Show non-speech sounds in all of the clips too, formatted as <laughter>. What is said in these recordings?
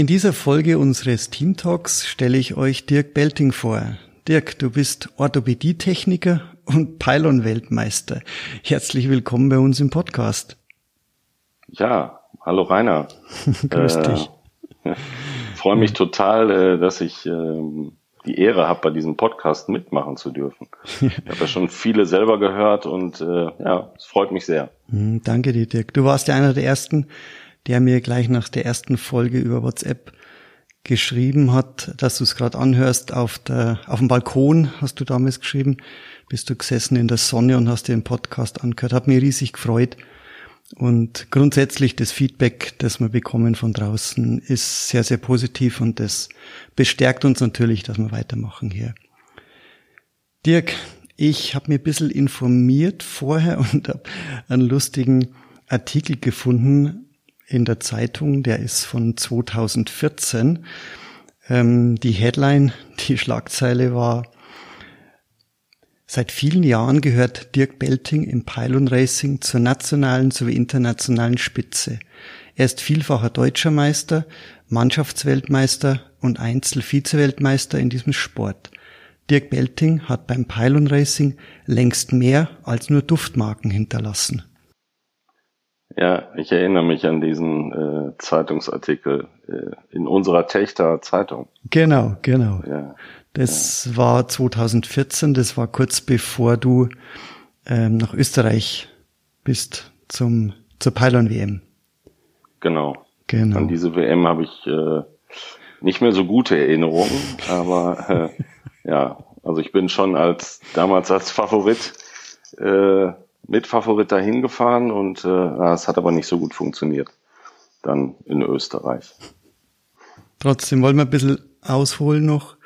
In dieser Folge unseres Team Talks stelle ich euch Dirk Belting vor. Dirk, du bist Orthopädietechniker und Pylon-Weltmeister. Herzlich willkommen bei uns im Podcast. Ja, hallo Rainer. <laughs> Grüß äh, dich. Freue mich total, äh, dass ich äh, die Ehre habe, bei diesem Podcast mitmachen zu dürfen. Ich habe ja schon viele selber gehört und äh, ja, es freut mich sehr. Hm, danke dir, Dirk. Du warst ja einer der ersten, der mir gleich nach der ersten Folge über WhatsApp geschrieben hat, dass du es gerade anhörst auf der auf dem Balkon, hast du damals geschrieben, bist du gesessen in der Sonne und hast den Podcast angehört. Hat mir riesig gefreut. Und grundsätzlich das Feedback, das wir bekommen von draußen, ist sehr, sehr positiv und das bestärkt uns natürlich, dass wir weitermachen hier. Dirk, ich habe mir ein bisschen informiert vorher <laughs> und habe einen lustigen Artikel gefunden in der Zeitung, der ist von 2014. Ähm, die Headline, die Schlagzeile war, seit vielen Jahren gehört Dirk Belting im Pylon Racing zur nationalen sowie internationalen Spitze. Er ist vielfacher deutscher Meister, Mannschaftsweltmeister und Einzel-Vize-Weltmeister in diesem Sport. Dirk Belting hat beim Pylon Racing längst mehr als nur Duftmarken hinterlassen. Ja, ich erinnere mich an diesen äh, Zeitungsartikel äh, in unserer Techter Zeitung. Genau, genau. Ja, das ja. war 2014, das war kurz bevor du ähm, nach Österreich bist zum zur Pylon WM. Genau. Genau. An diese WM habe ich äh, nicht mehr so gute Erinnerungen, <laughs> aber äh, ja, also ich bin schon als damals als Favorit äh, Mitfavorit dahin gefahren und äh, es hat aber nicht so gut funktioniert. Dann in Österreich. Trotzdem wollen wir ein bisschen ausholen noch.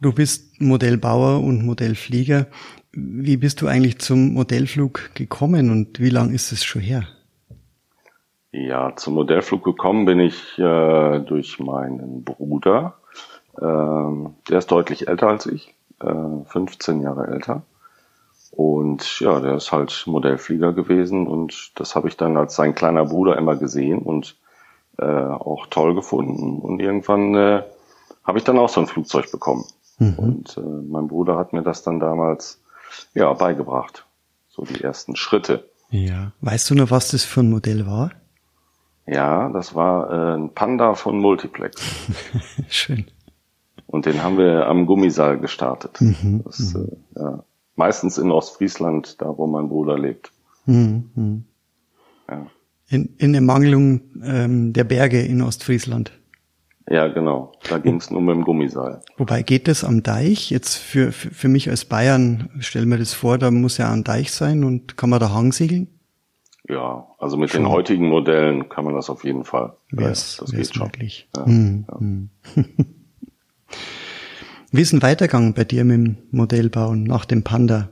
Du bist Modellbauer und Modellflieger. Wie bist du eigentlich zum Modellflug gekommen und wie lang ist es schon her? Ja, zum Modellflug gekommen bin ich äh, durch meinen Bruder. Ähm, der ist deutlich älter als ich, äh, 15 Jahre älter. Und ja, der ist halt Modellflieger gewesen und das habe ich dann als sein kleiner Bruder immer gesehen und äh, auch toll gefunden. Und irgendwann äh, habe ich dann auch so ein Flugzeug bekommen. Mhm. Und äh, mein Bruder hat mir das dann damals ja beigebracht. So die ersten Schritte. Ja. Weißt du noch, was das für ein Modell war? Ja, das war äh, ein Panda von Multiplex. <laughs> Schön. Und den haben wir am Gummisaal gestartet. Mhm. Das, äh, ja, Meistens in Ostfriesland, da wo mein Bruder lebt. Mhm. Ja. In, in Ermangelung ähm, der Berge in Ostfriesland. Ja, genau. Da ging es nur mit dem Gummiseil. Wobei geht das am Deich? Jetzt für, für, für mich als Bayern, stell mir das vor, da muss ja ein Deich sein und kann man da Hangsegeln? Ja, also mit schon. den heutigen Modellen kann man das auf jeden Fall. Wär's, das wär's geht möglich. schon. Ja, hm, ja. Hm. <laughs> Wie ist ein Weitergang bei dir mit dem Modellbauen nach dem Panda?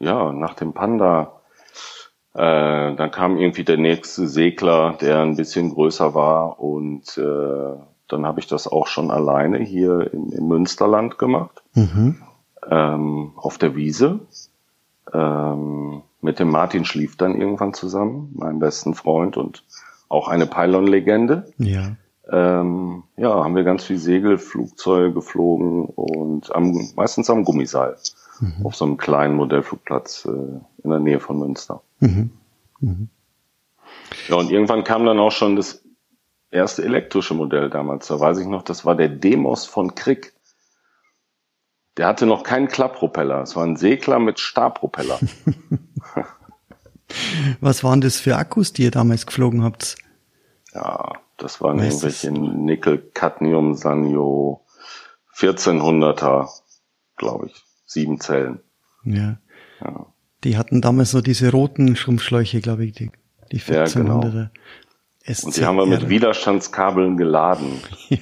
Ja, nach dem Panda, äh, dann kam irgendwie der nächste Segler, der ein bisschen größer war und äh, dann habe ich das auch schon alleine hier in, im Münsterland gemacht, mhm. ähm, auf der Wiese. Ähm, mit dem Martin schlief dann irgendwann zusammen, meinem besten Freund und auch eine Pylon-Legende. Ja ähm, ja, haben wir ganz viel Segelflugzeuge geflogen und am, meistens am Gummiseil mhm. auf so einem kleinen Modellflugplatz äh, in der Nähe von Münster. Mhm. Mhm. Ja, und irgendwann kam dann auch schon das erste elektrische Modell damals. Da weiß ich noch, das war der Demos von Krieg. Der hatte noch keinen Klapppropeller. Es war ein Segler mit Stabpropeller. <laughs> Was waren das für Akkus, die ihr damals geflogen habt? Ja, das waren weißt irgendwelche Nickel, Cadmium, Sanyo, 1400er, glaube ich, sieben Zellen. Ja. ja. Die hatten damals so diese roten Schrumpfschläuche, glaube ich, die, die 1400er. Ja, genau. Und die haben wir mit Widerstandskabeln geladen. <laughs> Ja.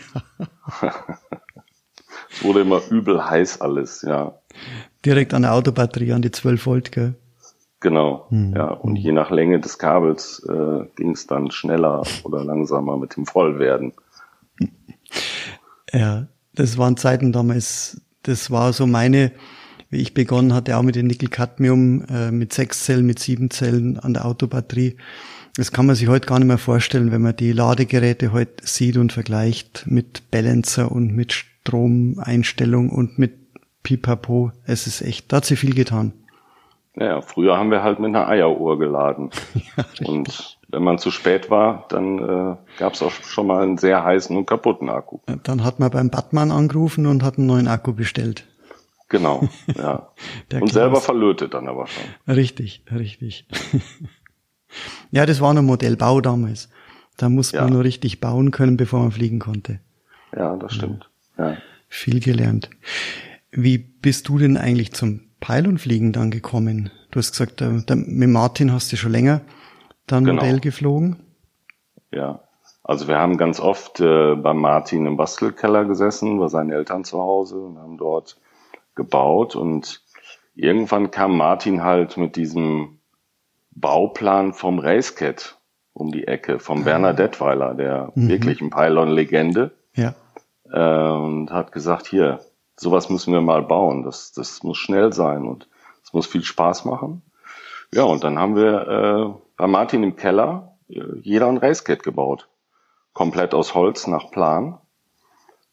das wurde immer übel heiß alles, ja. Direkt an der Autobatterie, an die 12 Volt, gell? Genau, hm. ja. Und je nach Länge des Kabels äh, ging es dann schneller oder langsamer mit dem Vollwerden. Ja, das waren Zeiten damals, das war so meine, wie ich begonnen hatte, auch mit dem Nickel-Cadmium, äh, mit sechs Zellen, mit sieben Zellen an der Autobatterie. Das kann man sich heute gar nicht mehr vorstellen, wenn man die Ladegeräte heute sieht und vergleicht mit Balancer und mit Stromeinstellung und mit Pipapo. Es ist echt, da hat sich viel getan. Naja, früher haben wir halt mit einer Eieruhr geladen. <laughs> ja, und wenn man zu spät war, dann äh, gab es auch schon mal einen sehr heißen und kaputten Akku. Dann hat man beim Batman angerufen und hat einen neuen Akku bestellt. Genau, <laughs> ja. und selber verlötet dann aber schon. Richtig, richtig. <laughs> ja, das war ein Modellbau damals. Da muss man ja. nur richtig bauen können, bevor man fliegen konnte. Ja, das stimmt. Ja. Viel gelernt. Wie bist du denn eigentlich zum Pylonfliegen dann gekommen? Du hast gesagt, da, da, mit Martin hast du schon länger dann genau. Modell geflogen. Ja, also wir haben ganz oft äh, bei Martin im Bastelkeller gesessen, bei seinen Eltern zu Hause und haben dort gebaut und irgendwann kam Martin halt mit diesem Bauplan vom Racecat um die Ecke, vom ah. Werner Detweiler, der mhm. wirklichen Pylon-Legende. Ja. Äh, und hat gesagt, hier, sowas müssen wir mal bauen. Das, das muss schnell sein und es muss viel Spaß machen. Ja, und dann haben wir äh, bei Martin im Keller äh, jeder ein Racecat gebaut. Komplett aus Holz nach Plan.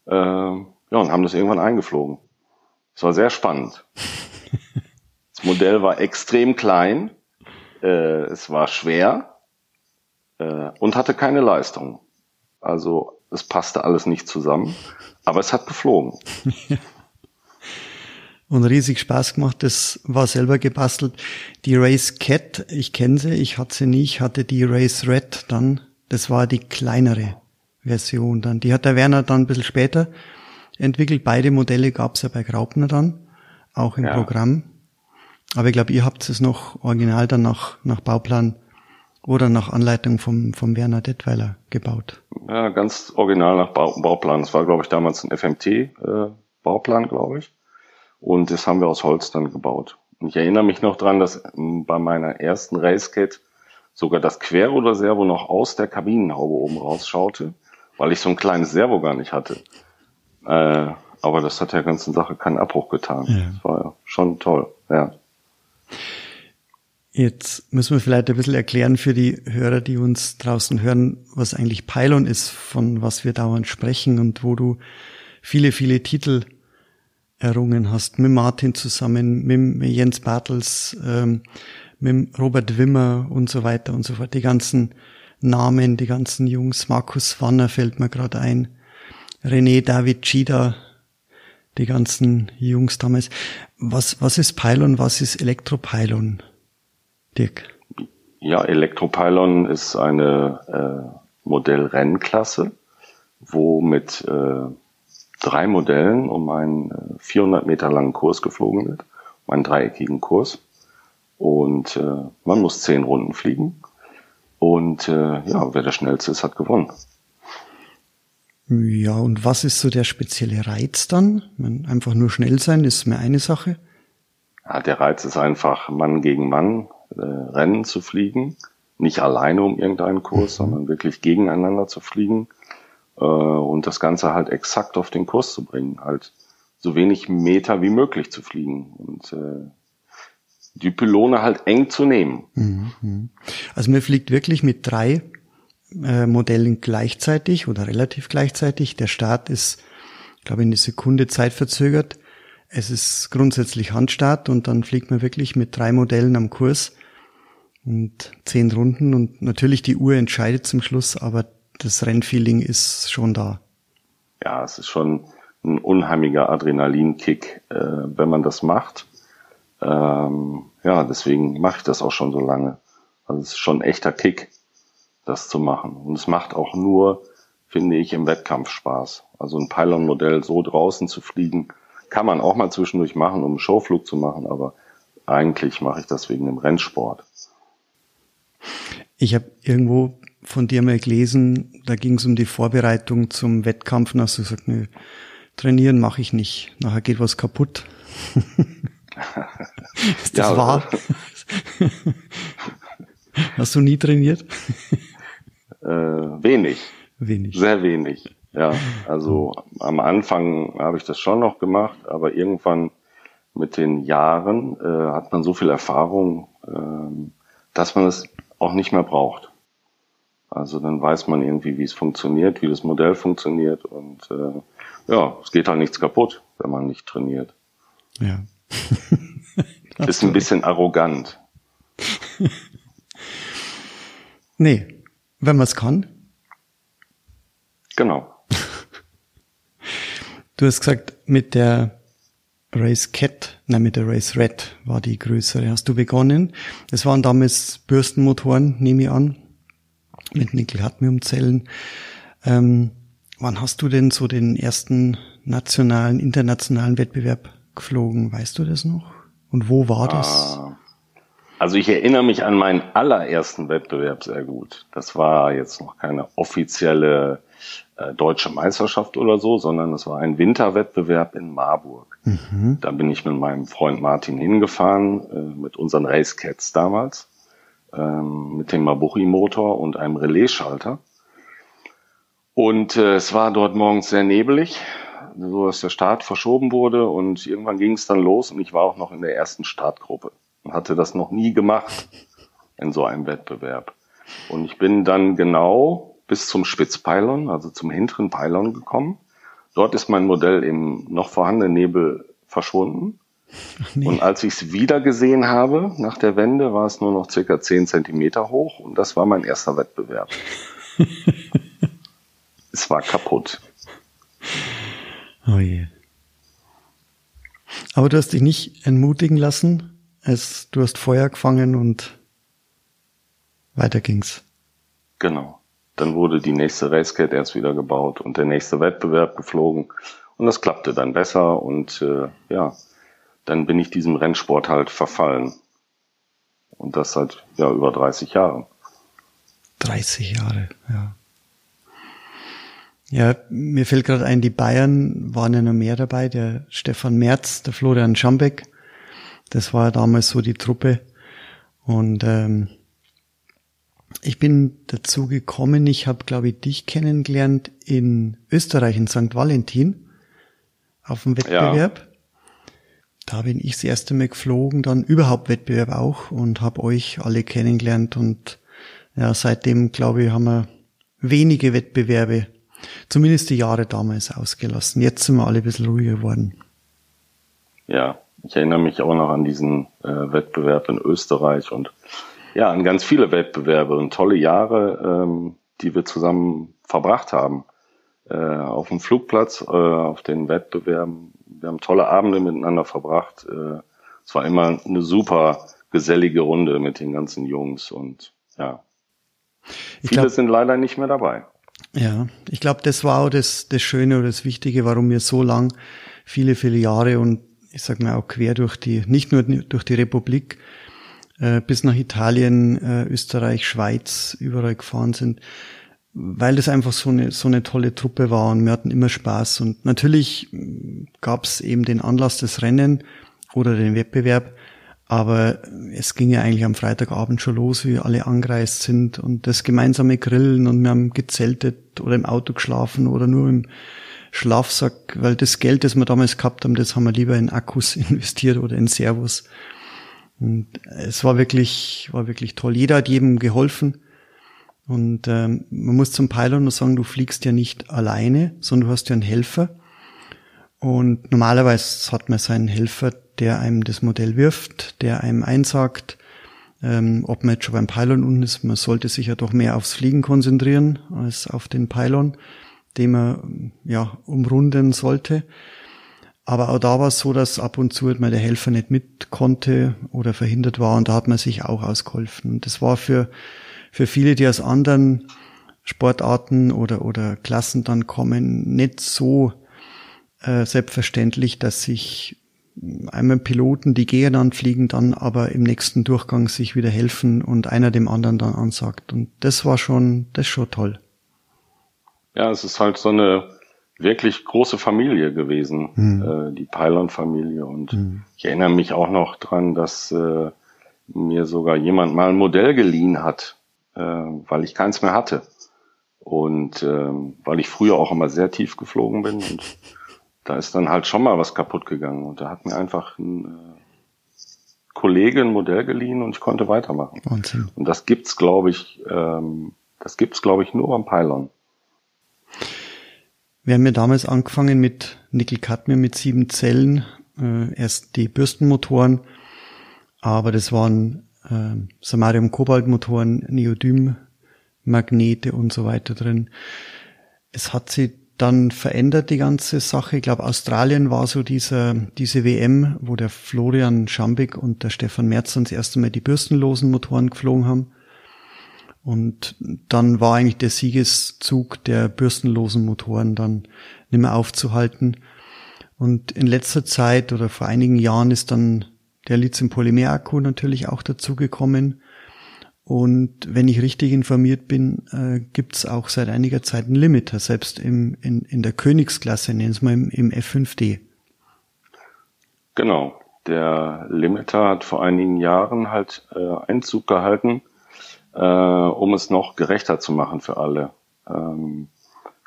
Äh, ja, und haben das irgendwann eingeflogen. Es war sehr spannend. <laughs> Das Modell war extrem klein, äh, es war schwer äh, und hatte keine Leistung. Also es passte alles nicht zusammen, aber es hat geflogen. <laughs> und riesig Spaß gemacht. Das war selber gebastelt. Die Race Cat, ich kenne sie, ich hatte sie nie, ich hatte die Race Red dann. Das war die kleinere Version dann. Die hat der Werner dann ein bisschen später entwickelt. Beide Modelle gab es ja bei Graupner dann, auch im ja. Programm. Aber ich glaube, ihr habt es noch original dann nach, nach Bauplan oder nach Anleitung vom, vom Werner Detweiler gebaut. Ja, ganz original nach Bauplan. Es war, glaube ich, damals ein FMT-Bauplan, äh, glaube ich. Und das haben wir aus Holz dann gebaut. Und ich erinnere mich noch dran, dass ähm, bei meiner ersten Racekit sogar das Querruder-Servo noch aus der Kabinenhaube oben rausschaute, weil ich so ein kleines Servo gar nicht hatte. Äh, aber das hat der ganzen Sache keinen Abbruch getan. Ja. Das war ja schon toll, ja. Jetzt müssen wir vielleicht ein bisschen erklären für die Hörer, die uns draußen hören, was eigentlich Pylon ist, von was wir dauernd sprechen und wo du viele, viele Titel errungen hast, mit Martin zusammen, mit Jens Bartels, ähm, mit Robert Wimmer und so weiter und so fort. Die ganzen Namen, die ganzen Jungs, Markus Wanner fällt mir gerade ein, René David Chida, die ganzen Jungs damals. Was, was ist Pylon, was ist Elektropylon, Dirk? Ja, Elektropylon ist eine äh, Modellrennklasse, wo mit äh, drei Modellen um einen 400 äh, Meter langen Kurs geflogen wird, um einen dreieckigen Kurs. Und äh, man muss zehn Runden fliegen. Und äh, ja, wer der schnellste ist, hat gewonnen. Ja, und was ist so der spezielle Reiz dann? Man, einfach nur schnell sein ist mir eine Sache. Ja, der Reiz ist einfach, Mann gegen Mann äh, Rennen zu fliegen. Nicht alleine um irgendeinen Kurs, mhm. sondern wirklich gegeneinander zu fliegen und das Ganze halt exakt auf den Kurs zu bringen, halt so wenig Meter wie möglich zu fliegen und äh, die Pylone halt eng zu nehmen. Mhm. Also man fliegt wirklich mit drei äh, Modellen gleichzeitig oder relativ gleichzeitig. Der Start ist, glaube ich, eine Sekunde Zeit verzögert. Es ist grundsätzlich Handstart und dann fliegt man wirklich mit drei Modellen am Kurs und zehn Runden und natürlich die Uhr entscheidet zum Schluss, aber das Rennfeeling ist schon da. Ja, es ist schon ein unheimlicher Adrenalinkick, äh, wenn man das macht. Ähm, ja, deswegen mache ich das auch schon so lange. Also es ist schon ein echter Kick, das zu machen. Und es macht auch nur, finde ich, im Wettkampf Spaß. Also ein Pylon-Modell so draußen zu fliegen, kann man auch mal zwischendurch machen, um einen Showflug zu machen, aber eigentlich mache ich das wegen dem Rennsport. Ich habe irgendwo von dir mal gelesen, da ging es um die Vorbereitung zum Wettkampf und hast du gesagt, nö, trainieren mache ich nicht. Nachher geht was kaputt. <laughs> Ist das ja, wahr? <laughs> Hast du nie trainiert? Äh, wenig. Wenig. Sehr wenig. Ja, also am Anfang habe ich das schon noch gemacht, aber irgendwann mit den Jahren äh, hat man so viel Erfahrung, äh, dass man es auch nicht mehr braucht. Also dann weiß man irgendwie, wie es funktioniert, wie das Modell funktioniert und äh, ja, es geht halt nichts kaputt, wenn man nicht trainiert. Ja. <laughs> Ist ein bisschen arrogant. <laughs> nee, wenn man es kann. Genau. <laughs> Du hast gesagt, mit der Race Cat, nein, mit der Race Red war die größere. Hast du begonnen? Das waren damals Bürstenmotoren, nehme ich an, mit Nickel-Cadmium-Zellen. Ähm, wann hast du denn so den ersten nationalen, internationalen Wettbewerb geflogen? Weißt du das noch? Und wo war das? Ah, also ich erinnere mich an meinen allerersten Wettbewerb sehr gut. Das war jetzt noch keine offizielle äh, deutsche Meisterschaft oder so, sondern es war ein Winterwettbewerb in Marburg. Mhm. Da bin ich mit meinem Freund Martin hingefahren, äh, mit unseren Racecats damals, ähm, mit dem Mabuchi-Motor und einem Relaisschalter. Und äh, es war dort morgens sehr nebelig, so dass der Start verschoben wurde und irgendwann ging es dann los und ich war auch noch in der ersten Startgruppe und hatte das noch nie gemacht in so einem Wettbewerb. Und ich bin dann genau bis zum Spitzpylon, also zum hinteren Pylon gekommen. Dort ist mein Modell im noch vorhandenen Nebel verschwunden. Nee. Und als ich es wieder gesehen habe nach der Wende, war es nur noch circa zehn Zentimeter hoch und das war mein erster Wettbewerb. <laughs> es war kaputt. Oh je. Aber du hast dich nicht entmutigen lassen. Es, du hast Feuer gefangen und weiter ging's. Genau. Dann wurde die nächste Racecat erst wieder gebaut und der nächste Wettbewerb geflogen. Und das klappte dann besser und äh, ja, dann bin ich diesem Rennsport halt verfallen. Und das seit ja über 30 Jahren. 30 Jahre, ja. Ja, mir fällt gerade ein, die Bayern waren ja noch mehr dabei, der Stefan Merz, der Florian Schambeck. Das war ja damals so die Truppe. Und ähm, ich bin dazu gekommen, ich habe, glaube ich, dich kennengelernt in Österreich, in St. Valentin, auf dem Wettbewerb. Ja. Da bin ich das erste Mal geflogen, dann überhaupt Wettbewerb auch und habe euch alle kennengelernt und ja, seitdem, glaube ich, haben wir wenige Wettbewerbe zumindest die Jahre damals ausgelassen. Jetzt sind wir alle ein bisschen ruhiger geworden. Ja, ich erinnere mich auch noch an diesen äh, Wettbewerb in Österreich und ja, an ganz viele Wettbewerbe und tolle Jahre, ähm, die wir zusammen verbracht haben. Äh, auf dem Flugplatz, äh, auf den Wettbewerben. Wir haben tolle Abende miteinander verbracht. Äh, es war immer eine super gesellige Runde mit den ganzen Jungs und ja. Ich Viele glaub, sind leider nicht mehr dabei. Ja, ich glaube, das war auch das, das Schöne oder das Wichtige, warum wir so lang, viele, viele Jahre und ich sag mal auch quer durch die, nicht nur durch die Republik, äh, bis nach Italien, äh, Österreich, Schweiz, überall gefahren sind, weil das einfach so eine, so eine tolle Truppe war und wir hatten immer Spaß. Und natürlich gab es eben den Anlass des Rennen oder den Wettbewerb, aber es ging ja eigentlich am Freitagabend schon los, wie alle angereist sind und das gemeinsame Grillen und wir haben gezeltet oder im Auto geschlafen oder nur im Schlafsack, weil das Geld, das wir damals gehabt haben, das haben wir lieber in Akkus <laughs> investiert oder in Servos. Und es war wirklich, war wirklich toll. Jeder hat jedem geholfen. Und ähm, man muss zum Pylon nur sagen, du fliegst ja nicht alleine, sondern du hast ja einen Helfer. Und normalerweise hat man seinen Helfer, der einem das Modell wirft, der einem einsagt, ähm, ob man jetzt schon beim Pylon unten ist. Man sollte sich ja doch mehr aufs Fliegen konzentrieren als auf den Pylon, den man ja umrunden sollte. Aber auch da war es so, dass ab und zu mal der Helfer nicht mit konnte oder verhindert war und da hat man sich auch ausgeholfen. Und das war für, für viele, die aus anderen Sportarten oder, oder Klassen dann kommen, nicht so äh, selbstverständlich, dass sich einmal Piloten, die gegeneinander fliegen, dann aber im nächsten Durchgang sich wieder helfen und einer dem anderen dann ansagt. Und das war schon, das ist schon toll. Ja, es ist halt so eine wirklich große Familie gewesen, mhm. äh, die Pylon-Familie. Und mhm. ich erinnere mich auch noch dran, dass äh, mir sogar jemand mal ein Modell geliehen hat, äh, weil ich keins mehr hatte. Und äh, weil ich früher auch immer sehr tief geflogen bin und da ist dann halt schon mal was kaputt gegangen. Und da hat mir einfach ein äh, Kollege ein Modell geliehen und ich konnte weitermachen. Wahnsinn. Und das gibt's, glaube ich, ähm, das gibt's, glaube ich, nur beim Pylon. Wir haben ja damals angefangen mit Nickel-Cadmium mit sieben Zellen, äh, erst die Bürstenmotoren, aber das waren äh, Samarium-Kobalt-Motoren, Neodym-Magnete und so weiter drin. Es hat sich dann verändert die ganze Sache. Ich glaube, Australien war so dieser, diese WM, wo der Florian Schambig und der Stefan Merz das erste Mal die bürstenlosen Motoren geflogen haben. Und dann war eigentlich der Siegeszug der bürstenlosen Motoren dann nicht mehr aufzuhalten. Und in letzter Zeit oder vor einigen Jahren ist dann der Lithium-Polymer-Akku natürlich auch dazugekommen. Und wenn ich richtig informiert bin, äh, gibt es auch seit einiger Zeit einen Limiter, selbst im, in, in der Königsklasse, nennen es mal im, im F5D. Genau. Der Limiter hat vor einigen Jahren halt äh, Einzug gehalten äh, um es noch gerechter zu machen für alle. Ähm,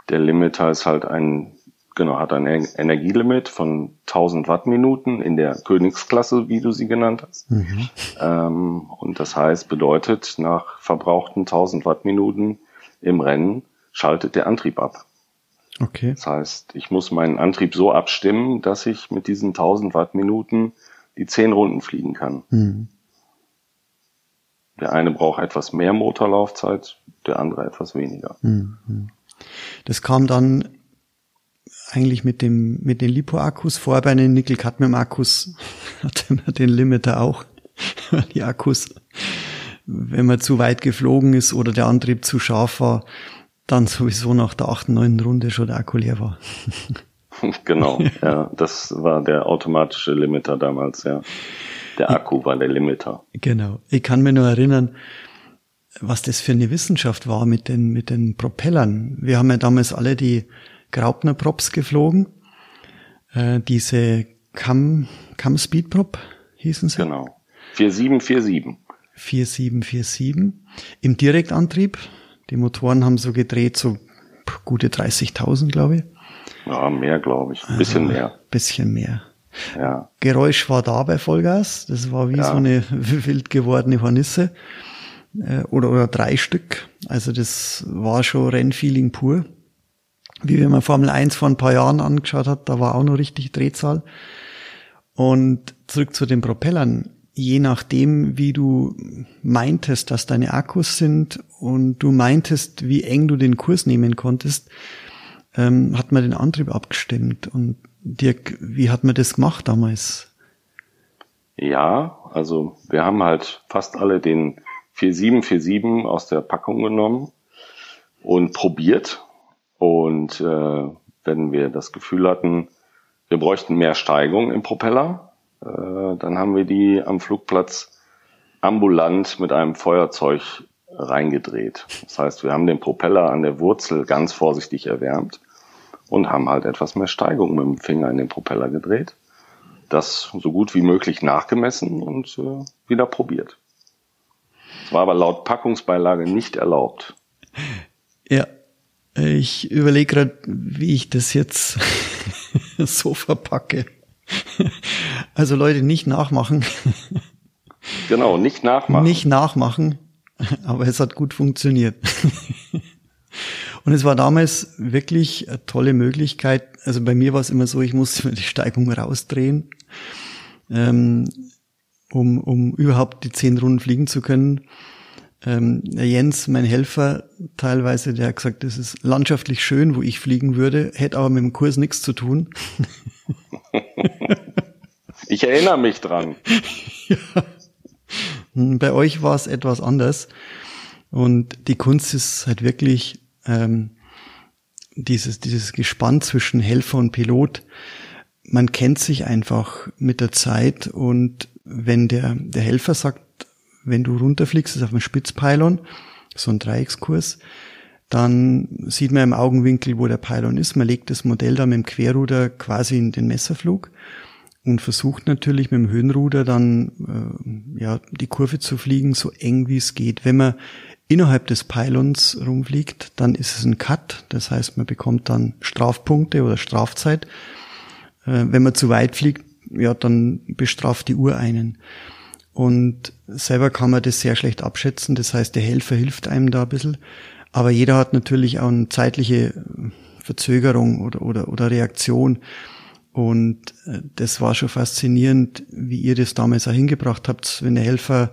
der Limiter ist halt ein, genau, hat ein Energielimit von 1000 Wattminuten in der Königsklasse, wie du sie genannt hast. Mhm. Ähm, und das heißt, bedeutet, nach verbrauchten 1000 Wattminuten im Rennen schaltet der Antrieb ab. Okay. Das heißt, ich muss meinen Antrieb so abstimmen, dass ich mit diesen 1000 Wattminuten die 10 Runden fliegen kann. Mhm. Der eine braucht etwas mehr Motorlaufzeit, der andere etwas weniger. Mhm. Das kam dann eigentlich mit dem mit den Lipo-Akkus vor. Bei den Nickel-Cadmium-Akkus <laughs> hatte man den Limiter auch. <laughs> Die Akkus, wenn man zu weit geflogen ist oder der Antrieb zu scharf war, dann sowieso nach der achten, neunten Runde schon der Akku leer war. <laughs> genau, ja, das war der automatische Limiter damals, ja. Der Akku war der Limiter. Genau. Ich kann mir nur erinnern, was das für eine Wissenschaft war mit den, mit den Propellern. Wir haben ja damals alle die Graupner Props geflogen. Äh, diese Cam, Cam Speed Prop hießen sie. Genau. 4747. 4747. Im Direktantrieb. Die Motoren haben so gedreht, so gute 30.000, glaube ich. Ja, mehr, glaube ich. Ein bisschen also, mehr. Bisschen mehr. Ja. Geräusch war da bei Vollgas. Das war wie ja. so eine <laughs> wild gewordene Hornisse. Äh, oder, oder drei Stück. Also das war schon Rennfeeling pur. Wie wenn man Formel 1 vor ein paar Jahren angeschaut hat, da war auch noch richtig Drehzahl. Und zurück zu den Propellern. Je nachdem, wie du meintest, dass deine Akkus sind und du meintest, wie eng du den Kurs nehmen konntest, ähm, hat man den Antrieb abgestimmt. Und Dirk, wie hat man das gemacht damals? Ja, also wir haben halt fast alle den 4747 aus der Packung genommen und probiert. Und äh, wenn wir das Gefühl hatten, wir bräuchten mehr Steigung im Propeller, äh, dann haben wir die am Flugplatz ambulant mit einem Feuerzeug reingedreht. Das heißt, wir haben den Propeller an der Wurzel ganz vorsichtig erwärmt und haben halt etwas mehr Steigung mit dem Finger in den Propeller gedreht. Das so gut wie möglich nachgemessen und äh, wieder probiert. Es war aber laut Packungsbeilage nicht erlaubt. Ja, ich überlege gerade, wie ich das jetzt <laughs> so verpacke. Also Leute, nicht nachmachen. Genau, nicht nachmachen. Nicht nachmachen, aber es hat gut funktioniert. Und es war damals wirklich eine tolle Möglichkeit. Also bei mir war es immer so, ich musste immer die Steigung rausdrehen, ähm, um, um überhaupt die zehn Runden fliegen zu können. Ähm, Jens, mein Helfer, teilweise, der hat gesagt, das ist landschaftlich schön, wo ich fliegen würde, hätte aber mit dem Kurs nichts zu tun. <laughs> ich erinnere mich dran. <laughs> ja. Bei euch war es etwas anders. Und die Kunst ist halt wirklich ähm, dieses, dieses Gespann zwischen Helfer und Pilot, man kennt sich einfach mit der Zeit und wenn der, der Helfer sagt, wenn du runterfliegst, ist auf dem Spitzpylon, so ein Dreieckskurs, Dann sieht man im Augenwinkel, wo der Pylon ist. Man legt das Modell dann mit dem Querruder quasi in den Messerflug und versucht natürlich mit dem Höhenruder dann äh, ja die Kurve zu fliegen, so eng wie es geht. Wenn man innerhalb des Pylons rumfliegt, dann ist es ein Cut, das heißt, man bekommt dann Strafpunkte oder Strafzeit. Äh, wenn man zu weit fliegt, ja, dann bestraft die Uhr einen. Und selber kann man das sehr schlecht abschätzen, das heißt, der Helfer hilft einem da ein bisschen. Aber jeder hat natürlich auch eine zeitliche Verzögerung oder, oder, oder Reaktion. Und äh, das war schon faszinierend, wie ihr das damals auch hingebracht habt, wenn der Helfer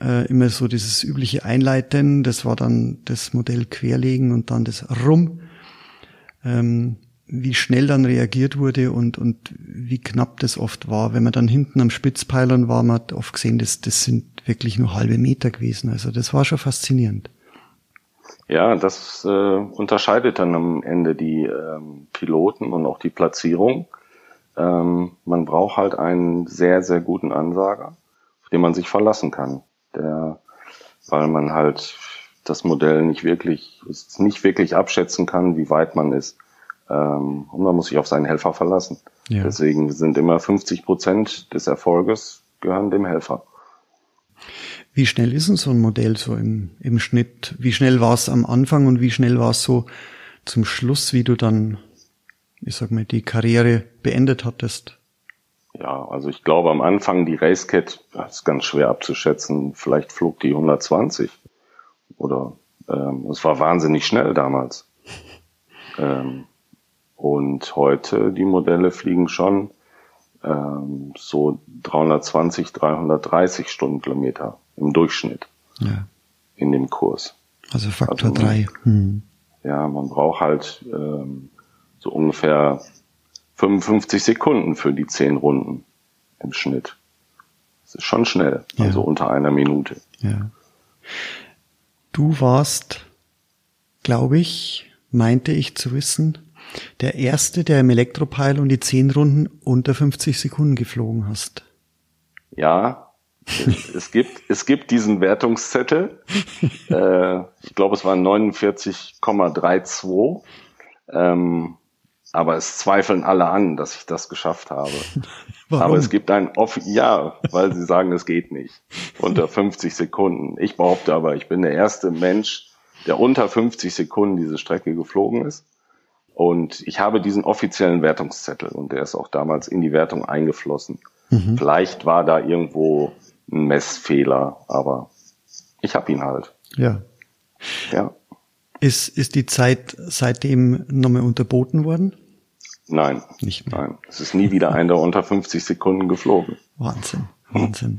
äh, immer so dieses übliche Einleiten, das war dann das Modell querlegen und dann das Rum, ähm, wie schnell dann reagiert wurde und, und wie knapp das oft war. Wenn man dann hinten am Spitzpeilern war, man hat oft gesehen, das, das sind wirklich nur halbe Meter gewesen. Also das war schon faszinierend. Ja, das äh, unterscheidet dann am Ende die ähm, Piloten und auch die Platzierung. Ähm, man braucht halt einen sehr, sehr guten Ansager, auf den man sich verlassen kann. Der, weil man halt das Modell nicht wirklich, nicht wirklich abschätzen kann, wie weit man ist. Ähm, und man muss sich auf seinen Helfer verlassen. Ja. Deswegen sind immer 50 Prozent des Erfolges gehören dem Helfer. Wie schnell ist denn so ein Modell so im, im Schnitt? Wie schnell war es am Anfang und wie schnell war es so zum Schluss, wie du dann ich sag mal, die Karriere beendet hattest? Ja, also ich glaube am Anfang die Racecat, das ist ganz schwer abzuschätzen, vielleicht flog die 120 oder ähm, es war wahnsinnig schnell damals. <laughs> Ähm, und heute die Modelle fliegen schon ähm, so 320, 330 Stundenkilometer im Durchschnitt ja. in dem Kurs. Also Faktor also, drei. Hm. Ja, man braucht halt ähm, so ungefähr 55 Sekunden für die zehn Runden im Schnitt. Das ist schon schnell, ja. also unter einer Minute. Ja. Du warst, glaube ich, meinte ich zu wissen, der erste, der im Elektropilot die zehn Runden unter 50 Sekunden geflogen hast. Ja, es gibt, es gibt diesen Wertungszettel. <laughs> äh, ich glaube, es waren 49,32. Ähm, aber es zweifeln alle an, dass ich das geschafft habe. <laughs> Warum? Aber es gibt ein Off ja, weil sie sagen, es geht nicht. Unter 50 Sekunden. Ich behaupte aber, ich bin der erste Mensch, der unter 50 Sekunden diese Strecke geflogen ist. Und ich habe diesen offiziellen Wertungszettel und der ist auch damals in die Wertung eingeflossen. Mhm. Vielleicht war da irgendwo ein Messfehler, aber ich habe ihn halt. Ja. Ja. Ist, ist die Zeit seitdem nochmal unterboten worden? Nein. Nicht mehr. Nein. Es ist nie wieder einer unter 50 Sekunden geflogen. Wahnsinn. Wahnsinn.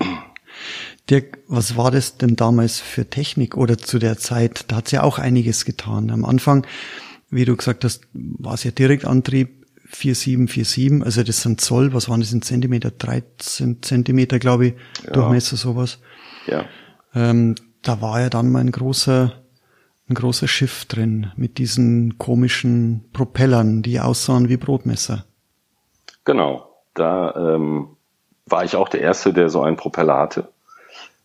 Dirk, was war das denn damals für Technik oder zu der Zeit? Da hat's ja auch einiges getan. Am Anfang, wie du gesagt hast, war es ja Direktantrieb 4747, also das sind Zoll, was waren das in Zentimeter? 13 Zentimeter, glaube ich, ja. Durchmesser sowas. Ja. Ähm, da war ja dann mal ein großer ein großes Schiff drin mit diesen komischen Propellern, die aussahen wie Brotmesser. Genau, da ähm, war ich auch der Erste, der so einen Propeller hatte.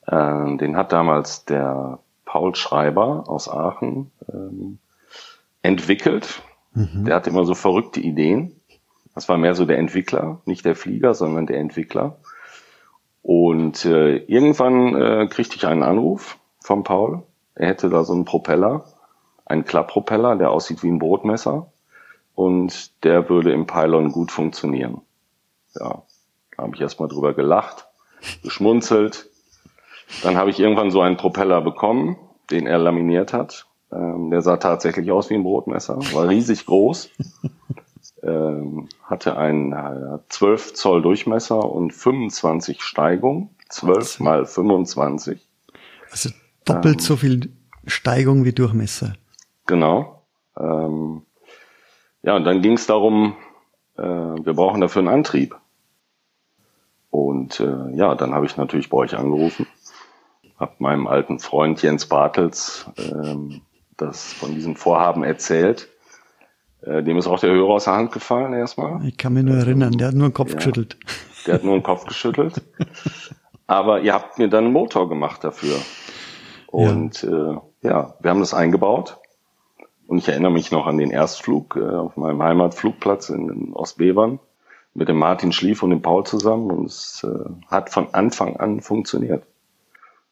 Ähm, den hat damals der Paul Schreiber aus Aachen ähm, entwickelt. Mhm. Der hatte immer so verrückte Ideen. Das war mehr so der Entwickler, nicht der Flieger, sondern der Entwickler. Und äh, irgendwann äh, kriegte ich einen Anruf vom Paul er hätte da so einen Propeller, einen Klapppropeller, der aussieht wie ein Brotmesser und der würde im Pylon gut funktionieren. Ja, da habe ich erstmal drüber gelacht, geschmunzelt. Dann habe ich irgendwann so einen Propeller bekommen, den er laminiert hat. Ähm, der sah tatsächlich aus wie ein Brotmesser, war riesig groß, <laughs> ähm, hatte einen äh, 12 Zoll Durchmesser und 25 Steigung, 12 mal 25. Also doppelt ähm, so viel Steigung wie Durchmesser. Genau. Ähm, ja, und dann ging es darum, äh, wir brauchen dafür einen Antrieb. Und äh, ja, dann habe ich natürlich bei euch angerufen, habe meinem alten Freund Jens Bartels ähm, das von diesem Vorhaben erzählt. Äh, dem ist auch der Hörer aus der Hand gefallen erstmal. Ich kann mich nur erinnern, der hat nur den Kopf ja, geschüttelt. Der hat nur den Kopf geschüttelt. <laughs> Aber ihr habt mir dann einen Motor gemacht dafür. Und ja. Äh, ja, wir haben das eingebaut. Und ich erinnere mich noch an den Erstflug äh, auf meinem Heimatflugplatz in, in Ostbevern mit dem Martin Schlief und dem Paul zusammen und es äh, hat von Anfang an funktioniert.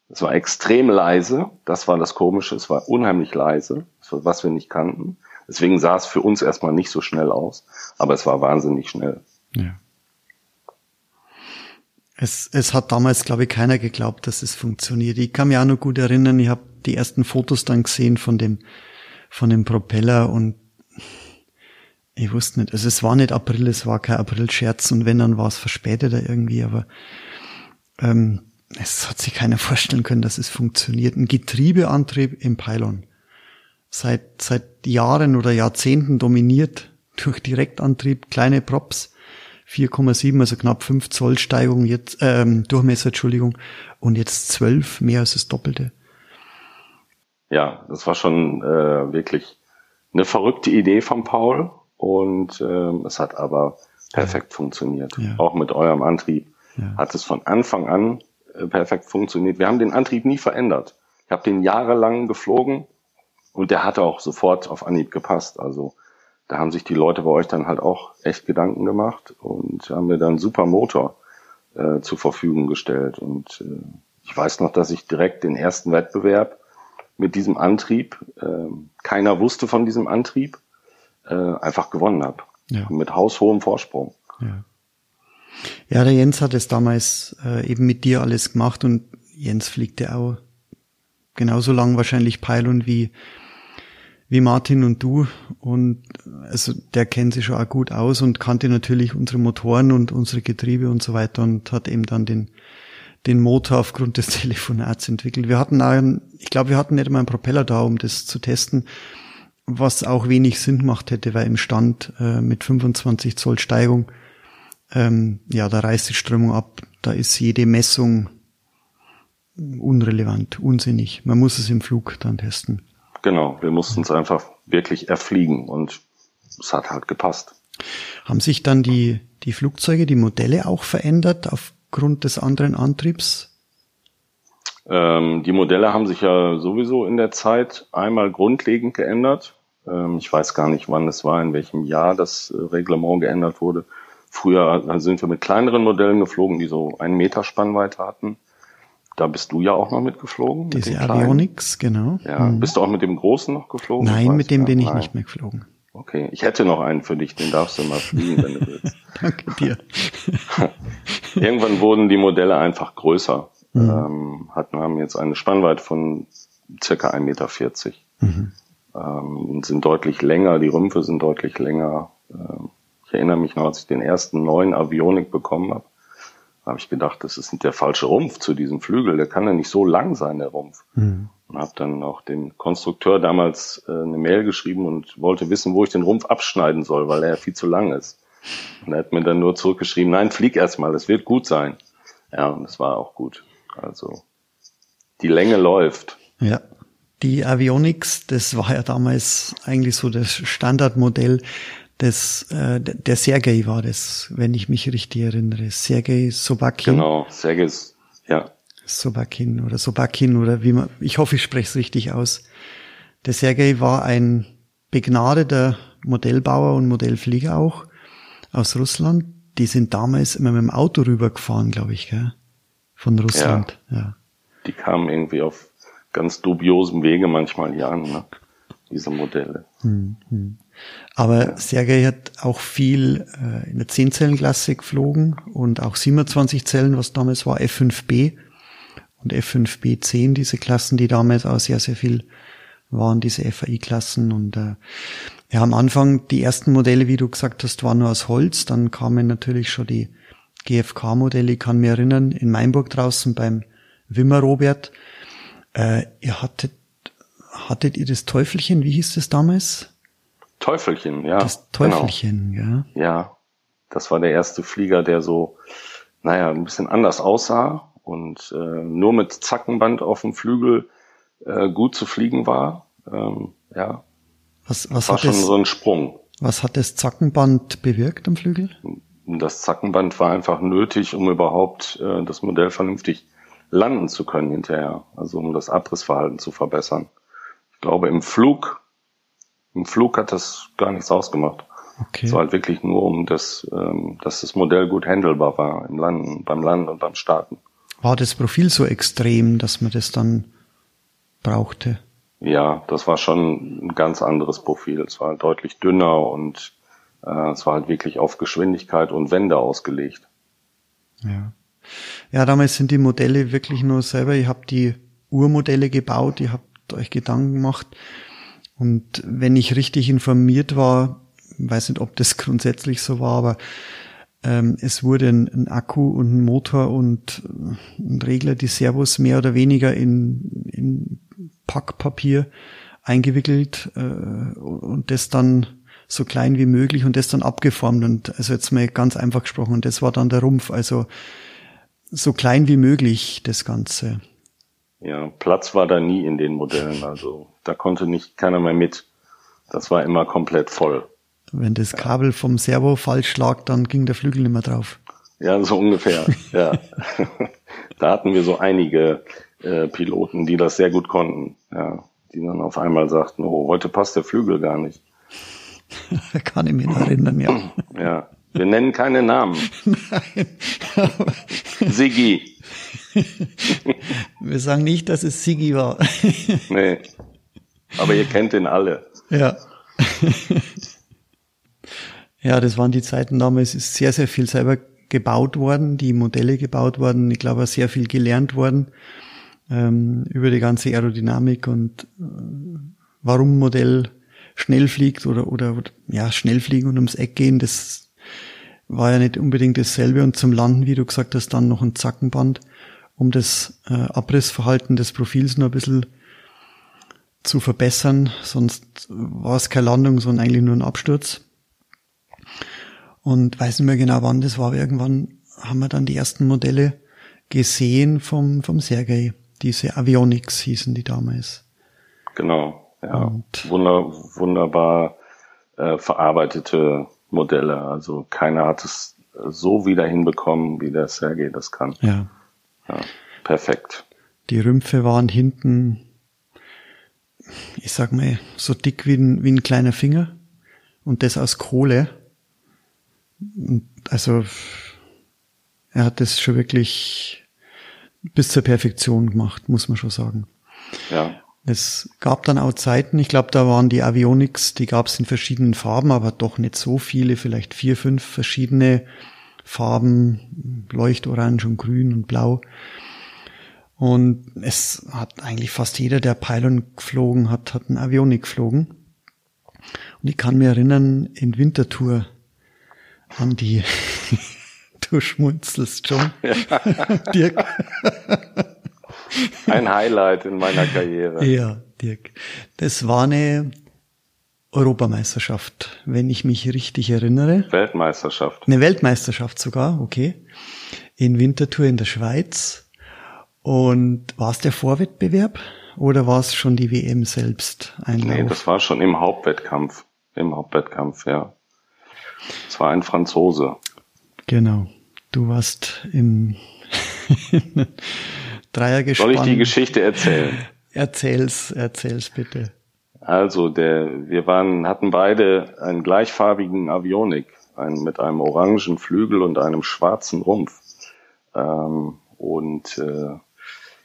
Es war extrem leise, das war das Komische, es war unheimlich leise, was wir nicht kannten. Deswegen sah es für uns erstmal nicht so schnell aus, aber es war wahnsinnig schnell. Ja. Es, es hat damals, glaube ich, keiner geglaubt, dass es funktioniert. Ich kann mich auch noch gut erinnern, ich habe die ersten Fotos dann gesehen von dem, von dem Propeller und ich wusste nicht, also es war nicht April, es war kein April-Scherz und wenn, dann war es verspäteter irgendwie, aber ähm, es hat sich keiner vorstellen können, dass es funktioniert. Ein Getriebeantrieb im Pylon. Seit, seit Jahren oder Jahrzehnten dominiert durch Direktantrieb, kleine Props, 4,7, also knapp 5 Zoll Steigung jetzt, ähm, Durchmesser, Entschuldigung, und jetzt 12, mehr als das Doppelte. Ja, das war schon äh, wirklich eine verrückte Idee von Paul und ähm, es hat aber perfekt ja. funktioniert. Ja. Auch mit eurem Antrieb ja. hat es von Anfang an äh, perfekt funktioniert. Wir haben den Antrieb nie verändert. Ich habe den jahrelang geflogen und der hatte auch sofort auf Anhieb gepasst. Also da haben sich die Leute bei euch dann halt auch echt Gedanken gemacht und haben mir dann super Motor äh, zur Verfügung gestellt. Und äh, ich weiß noch, dass ich direkt den ersten Wettbewerb mit diesem Antrieb, äh, keiner wusste von diesem Antrieb, äh, einfach gewonnen habe. Ja. Mit haushohem Vorsprung. Ja. Ja, der Jens hat es damals äh, eben mit dir alles gemacht und Jens fliegt ja auch genauso lang wahrscheinlich Pylon wie wie Martin und du und also der kennt sich schon auch gut aus und kannte natürlich unsere Motoren und unsere Getriebe und so weiter und hat eben dann den den Motor aufgrund des <laughs> Telefonats entwickelt. Wir hatten einen, ich glaube, wir hatten nicht einmal einen Propeller da, um das zu testen, was auch wenig Sinn gemacht hätte, weil im Stand äh, mit 25 Zoll Steigung, ähm, ja, da reißt die Strömung ab, da ist jede Messung unrelevant, unsinnig. Man muss es im Flug dann testen. Genau, wir mussten es einfach wirklich erfliegen und es hat halt gepasst. Haben sich dann die, die Flugzeuge, die Modelle auch verändert aufgrund des anderen Antriebs? Ähm, die Modelle haben sich ja sowieso in der Zeit einmal grundlegend geändert. Ähm, ich weiß gar nicht, wann es war, in welchem Jahr das äh, Reglement geändert wurde. Früher sind wir mit kleineren Modellen geflogen, die so einen Meter Spannweite hatten. Da bist du ja auch noch mitgeflogen. Diese mit Avionics, genau. Ja, mhm. bist du auch mit dem Großen noch geflogen? Nein, mit dem bin ich Nein. nicht mehr geflogen. Okay, ich hätte noch einen für dich, den darfst du mal fliegen, wenn du willst. <laughs> Danke dir. <laughs> Irgendwann wurden die Modelle einfach größer. Mhm. Ähm, hatten, haben jetzt eine Spannweite von circa 1,40 Meter. Mhm. Ähm, und sind deutlich länger, die Rümpfe sind deutlich länger. Ähm, ich erinnere mich noch, als ich den ersten neuen Avionik bekommen habe, habe ich gedacht, das ist der falsche Rumpf zu diesem Flügel, der kann ja nicht so lang sein, der Rumpf. Mhm. Und habe dann auch dem Konstrukteur damals äh, eine Mail geschrieben und wollte wissen, wo ich den Rumpf abschneiden soll, weil er ja viel zu lang ist. Und er hat mir dann nur zurückgeschrieben, nein, flieg erstmal, das wird gut sein. Ja, und das war auch gut. Also die Länge läuft. Ja. Die Avionics, das war ja damals eigentlich so das Standardmodell das, äh, der Sergei war das, wenn ich mich richtig erinnere. Sergei Sobakin. Genau, Sergei, ja. Sobakin oder Sobakin oder wie man, ich hoffe, ich spreche es richtig aus. Der Sergei war ein begnadeter Modellbauer und Modellflieger auch aus Russland. Die sind damals immer mit dem Auto rübergefahren, glaube ich, gell? von Russland. Ja. ja. Die kamen irgendwie auf ganz dubiosem Wege manchmal hier an, ne? diese Modelle. Hm, hm. Aber Sergei hat auch viel äh, in der 10-Zellen-Klasse geflogen und auch 27 Zellen, was damals war, F5B und F5B10, diese Klassen, die damals auch sehr, sehr viel waren, diese FAI-Klassen. Und äh, ja, am Anfang, die ersten Modelle, wie du gesagt hast, waren nur aus Holz. Dann kamen natürlich schon die GFK-Modelle. Ich kann mich erinnern, in Mainburg draußen beim Wimmer Robert. Äh, ihr hattet, hattet ihr das Teufelchen, wie hieß das damals? Teufelchen, ja. Das Teufelchen, genau. ja. Ja, das war der erste Flieger, der so, naja, ein bisschen anders aussah und äh, nur mit Zackenband auf dem Flügel äh, gut zu fliegen war. Ähm, ja, was, was war schon das, so ein Sprung. Was hat das Zackenband bewirkt am Flügel? Das Zackenband war einfach nötig, um überhaupt äh, das Modell vernünftig landen zu können hinterher, also um das Abrissverhalten zu verbessern. Ich glaube, im Flug Im Flug hat das gar nichts ausgemacht. Okay. Es war halt wirklich nur um das, ähm, dass das Modell gut handelbar war im Landen, beim Landen und beim Starten. War das Profil so extrem, dass man das dann brauchte? Ja, das war schon ein ganz anderes Profil. Es war deutlich dünner und äh, es war halt wirklich auf Geschwindigkeit und Wände ausgelegt. Ja. Ja, damals sind die Modelle wirklich nur selber, ihr habt die Urmodelle gebaut, ihr habt euch Gedanken gemacht. Und wenn ich richtig informiert war, weiß nicht, ob das grundsätzlich so war, aber ähm, es wurde ein, ein, Akku und ein Motor und ein Regler, die Servos mehr oder weniger in, in Packpapier eingewickelt äh, und das dann so klein wie möglich und das dann abgeformt und also jetzt mal ganz einfach gesprochen und das war dann der Rumpf, also so klein wie möglich das Ganze. Ja, Platz war da nie in den Modellen, also da konnte nicht keiner mehr mit. Das war immer komplett voll. Wenn das Kabel vom Servo falsch lag, dann ging der Flügel nicht mehr drauf. Ja, so ungefähr. <laughs> ja. <laughs> da hatten wir so einige äh, Piloten, die das sehr gut konnten. Ja, die dann auf einmal sagten, oh, heute passt der Flügel gar nicht. <laughs> Kann ich mich erinnern, ja. ja. Wir nennen keine Namen. Nein. Siggi. <laughs> Wir sagen nicht, dass es Siggi war. nee. Aber ihr kennt den alle. Ja. Ja, das waren die Zeiten damals, ist sehr, sehr viel selber gebaut worden, die Modelle gebaut worden, ich glaube sehr viel gelernt worden ähm, über die ganze Aerodynamik und äh, warum Modell schnell fliegt oder, oder ja, schnell fliegen und ums Eck gehen, das war ja nicht unbedingt dasselbe und zum Landen, wie du gesagt hast, dann noch ein Zackenband, um das äh, Abrissverhalten des Profils noch ein bisschen zu verbessern, sonst war es keine Landung, sondern eigentlich nur ein Absturz. Und weiß nicht mehr genau wann das war, aber irgendwann haben wir dann die ersten Modelle gesehen vom, vom Sergei. Diese Avionics hießen die damals. Genau, ja. Und Wunder, wunderbar äh, verarbeitete Modelle. Also keiner hat es so wieder hinbekommen, wie der Sergei das kann. Ja. ja. Perfekt. Die Rümpfe waren hinten, ich sag mal, so dick wie ein, wie ein kleiner Finger. Und das aus Kohle also er hat das schon wirklich bis zur Perfektion gemacht, muss man schon sagen. Ja. Es gab dann auch Zeiten, ich glaube, da waren die Avionics, die gab es in verschiedenen Farben, aber doch nicht so viele, vielleicht vier, fünf verschiedene Farben, Leuchtorange und Grün und Blau. Und es hat eigentlich fast jeder, der Pylon geflogen hat, hat einen Avionik geflogen. Und ich kann mir erinnern, in Wintertour Andi, <laughs> du schmunzelst schon. Dirk. Ein Highlight in meiner Karriere. <laughs> Ja, Dirk. Das war eine Europameisterschaft, wenn ich mich richtig erinnere. Weltmeisterschaft. Eine Weltmeisterschaft sogar, okay. In Winterthur in der Schweiz. Und war es der Vorwettbewerb oder war es schon die WM selbst? Einlauf? Nee, das war schon im Hauptwettkampf. Im Hauptwettkampf, ja. Es war ein Franzose. Genau. Du warst im <laughs> Dreiergespann. Soll ich die Geschichte erzählen? <laughs> Erzähl's, erzähl's bitte. Also, der, wir waren, hatten beide einen gleichfarbigen Avionik, einen, mit einem orangen Flügel und einem schwarzen Rumpf. Ähm, und äh,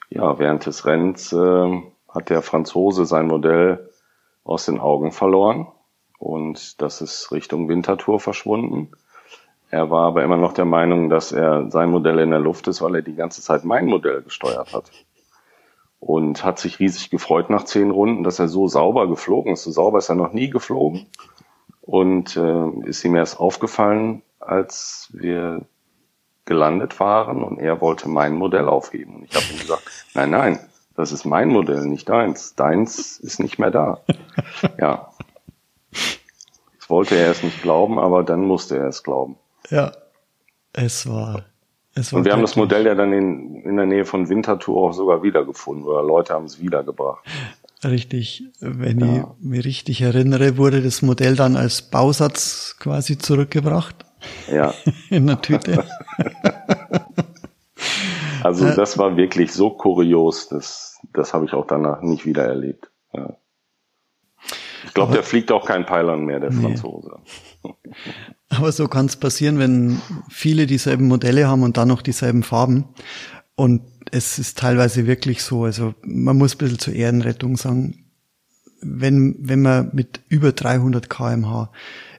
ja, während des Rennens äh, hat der Franzose sein Modell aus den Augen verloren und das ist Richtung Wintertour verschwunden. Er war aber immer noch der Meinung, dass er sein Modell in der Luft ist, weil er die ganze Zeit mein Modell gesteuert hat. Und hat sich riesig gefreut nach zehn Runden, dass er so sauber geflogen ist. So sauber ist er noch nie geflogen. Und äh, ist ihm erst aufgefallen, als wir gelandet waren und er wollte mein Modell aufgeben. Und ich habe ihm gesagt, nein, nein, das ist mein Modell, nicht deins. Deins ist nicht mehr da. <laughs> Ja, wollte er es nicht glauben, aber dann musste er es glauben. Ja, es war. Es war Und wir haben das Modell ja dann in, in der Nähe von Winterthur auch sogar wiedergefunden oder Leute haben es wiedergebracht. Richtig, wenn ja. ich mich richtig erinnere, wurde das Modell dann als Bausatz quasi zurückgebracht. Ja. <laughs> in der Tüte. also das war wirklich so kurios, das, das habe ich auch danach nicht wieder erlebt. Ja. Ich glaube, der fliegt auch kein Pylon mehr, der nee. Franzose. <laughs> Aber so kann es passieren, wenn viele dieselben Modelle haben und dann noch dieselben Farben. Und es ist teilweise wirklich so, also man muss ein bisschen zur Ehrenrettung sagen, wenn, wenn man mit über 300 kmh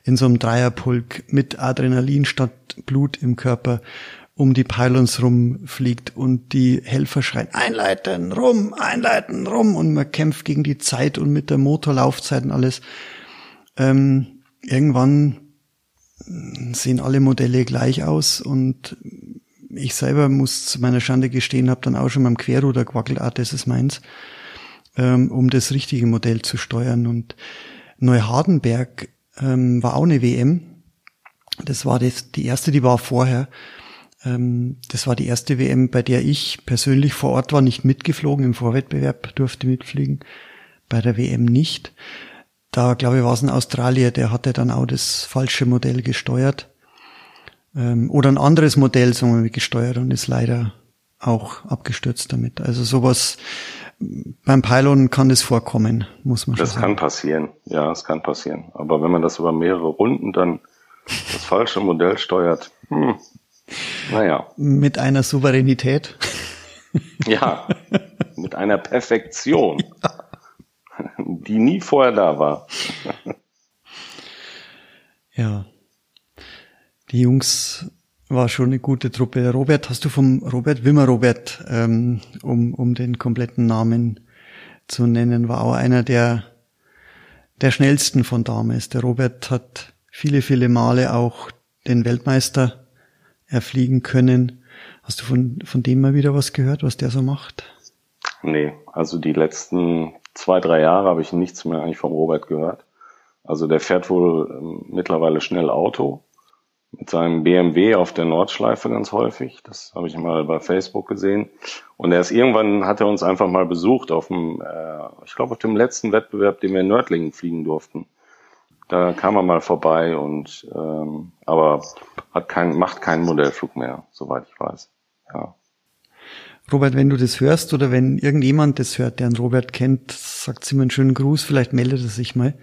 in so einem Dreierpulk mit Adrenalin statt Blut im Körper um die Pylons rumfliegt und die Helfer schreien, einleiten, rum, einleiten, rum und man kämpft gegen die Zeit und mit der Motorlaufzeit und alles. Ähm, irgendwann sehen alle Modelle gleich aus und ich selber muss zu meiner Schande gestehen, habe dann auch schon beim Querruder gewackelt, ah, das ist meins, ähm, um das richtige Modell zu steuern. Und Neuhardenberg ähm, war auch eine WM. Das war das, die erste, die war vorher. Ähm, das war die erste WM, bei der ich persönlich vor Ort war, nicht mitgeflogen. Im Vorwettbewerb durfte mitfliegen, bei der WM nicht. Da, glaube ich, war es ein Australier, der hatte dann auch das falsche Modell gesteuert. Ähm, oder ein anderes Modell, sagen wir mal, gesteuert und ist leider auch abgestürzt damit. Also sowas, beim Pylon kann das vorkommen, muss man das schon sagen. Das kann passieren, ja, es kann passieren. Aber wenn man das über mehrere Runden dann das falsche Modell steuert, hm, naja. Mit einer Souveränität. <laughs> Ja, mit einer Perfektion. Ja die nie vorher da war. <laughs> ja. Die Jungs war schon eine gute Truppe. Robert, hast du vom Robert Wimmer Robert, ähm, um, um den kompletten Namen zu nennen, war auch einer der, der schnellsten von damals. Der Robert hat viele, viele Male auch den Weltmeister erfliegen können. Hast du von, von dem mal wieder was gehört, was der so macht? Nee, also die letzten zwei, drei Jahre habe ich nichts mehr eigentlich vom Robert gehört. Also der fährt wohl ähm, mittlerweile schnell Auto mit seinem BMW auf der Nordschleife ganz häufig. Das habe ich mal bei Facebook gesehen. Und er ist irgendwann hat er uns einfach mal besucht auf dem, äh, ich glaube auf dem letzten Wettbewerb, den wir in Nördlingen fliegen durften. Da kam er mal vorbei und ähm, aber hat kein, macht keinen Modellflug mehr, soweit ich weiß. Ja. Robert, wenn du das hörst oder wenn irgendjemand das hört, der einen Robert kennt, sagt sie mir einen schönen Gruß, vielleicht meldet er sich mal.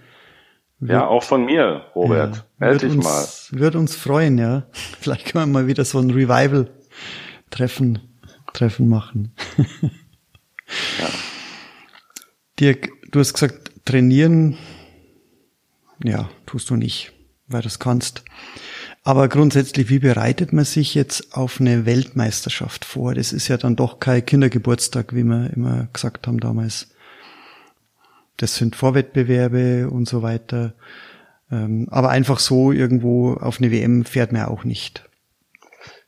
Wird, ja, auch von mir, Robert. Ja, Meld dich uns, mal. Würde uns freuen, ja. <laughs> Vielleicht können wir mal wieder so ein Revival-Treffen Treffen machen. ja. <laughs> Dirk, du hast gesagt, trainieren, ja, tust du nicht, weil du es kannst. Aber grundsätzlich, wie bereitet man sich jetzt auf eine Weltmeisterschaft vor? Das ist ja dann doch kein Kindergeburtstag, wie wir immer gesagt haben damals. Das sind Vorwettbewerbe und so weiter. Ähm, aber einfach so irgendwo auf eine WM fährt man auch nicht.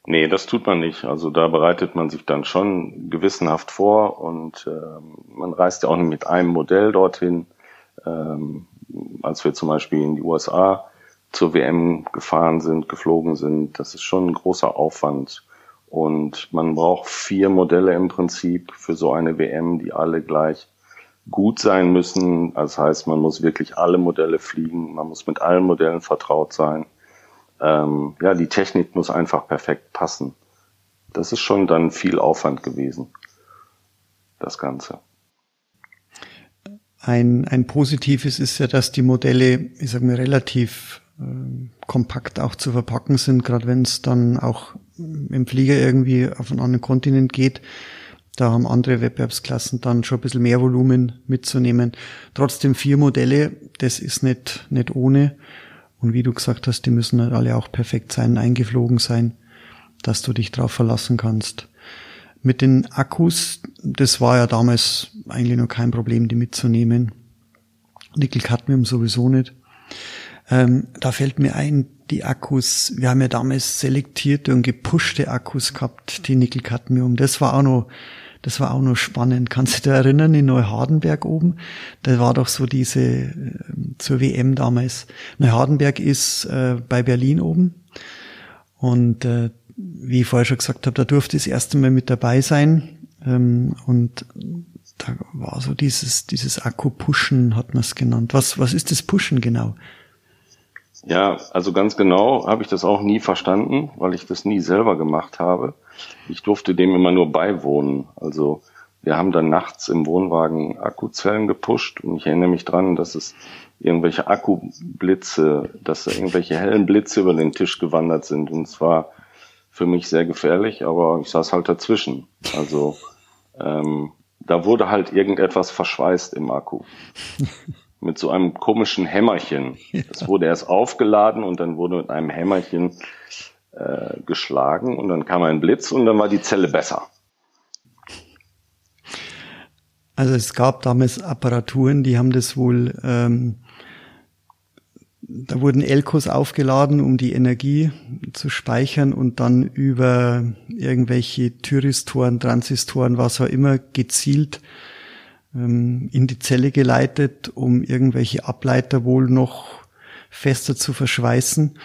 Nee, das tut man nicht. Also da bereitet man sich dann schon gewissenhaft vor und ähm, man reist ja auch nicht mit einem Modell dorthin. Ähm, als wir zum Beispiel in die USA zur WM gefahren sind, geflogen sind. Das ist schon ein großer Aufwand. Und man braucht vier Modelle im Prinzip für so eine WM, die alle gleich gut sein müssen. Das heißt, man muss wirklich alle Modelle fliegen, man muss mit allen Modellen vertraut sein. Ähm, ja, die Technik muss einfach perfekt passen. Das ist schon dann viel Aufwand gewesen, das Ganze. Ein, ein positives ist ja, dass die Modelle, ich sage mal, relativ kompakt auch zu verpacken sind, gerade wenn es dann auch im Flieger irgendwie auf einen anderen Kontinent geht. Da haben andere Wettbewerbsklassen dann schon ein bisschen mehr Volumen mitzunehmen. Trotzdem vier Modelle, das ist nicht, nicht ohne. Und wie du gesagt hast, die müssen halt alle auch perfekt sein, eingeflogen sein, dass du dich drauf verlassen kannst. Mit den Akkus, das war ja damals eigentlich noch kein Problem, die mitzunehmen. Nickel-Cadmium sowieso nicht. Ähm, da fällt mir ein, die Akkus, wir haben ja damals selektierte und gepushte Akkus gehabt, die Nickel-Cadmium. Das war auch noch, das war auch noch spannend. Kannst du dich erinnern, in Neuhardenberg oben? Da war doch so diese, äh, zur WM damals. Neuhardenberg ist äh, bei Berlin oben. Und äh, wie ich vorher schon gesagt habe, da durfte ich das erste Mal mit dabei sein. Ähm, und da war so dieses, dieses Akku-Pushen, hat man es genannt. Was, was ist das Pushen genau? Ja, also ganz genau habe ich das auch nie verstanden, weil ich das nie selber gemacht habe. Ich durfte dem immer nur beiwohnen. Also wir haben dann nachts im Wohnwagen Akkuzellen gepusht und ich erinnere mich dran, dass es irgendwelche Akkublitze, dass da irgendwelche hellen Blitze über den Tisch gewandert sind und es war für mich sehr gefährlich, aber ich saß halt dazwischen. Also ähm, da wurde halt irgendetwas verschweißt im Akku. <laughs> mit so einem komischen Hämmerchen. Das wurde erst aufgeladen und dann wurde mit einem Hämmerchen äh, geschlagen und dann kam ein Blitz und dann war die Zelle besser. Also es gab damals Apparaturen, die haben das wohl, ähm, da wurden Elkos aufgeladen, um die Energie zu speichern und dann über irgendwelche Thyristoren, Transistoren, was auch immer, gezielt ähm, in die Zelle geleitet, um irgendwelche Ableiter wohl noch fester zu verschweißen.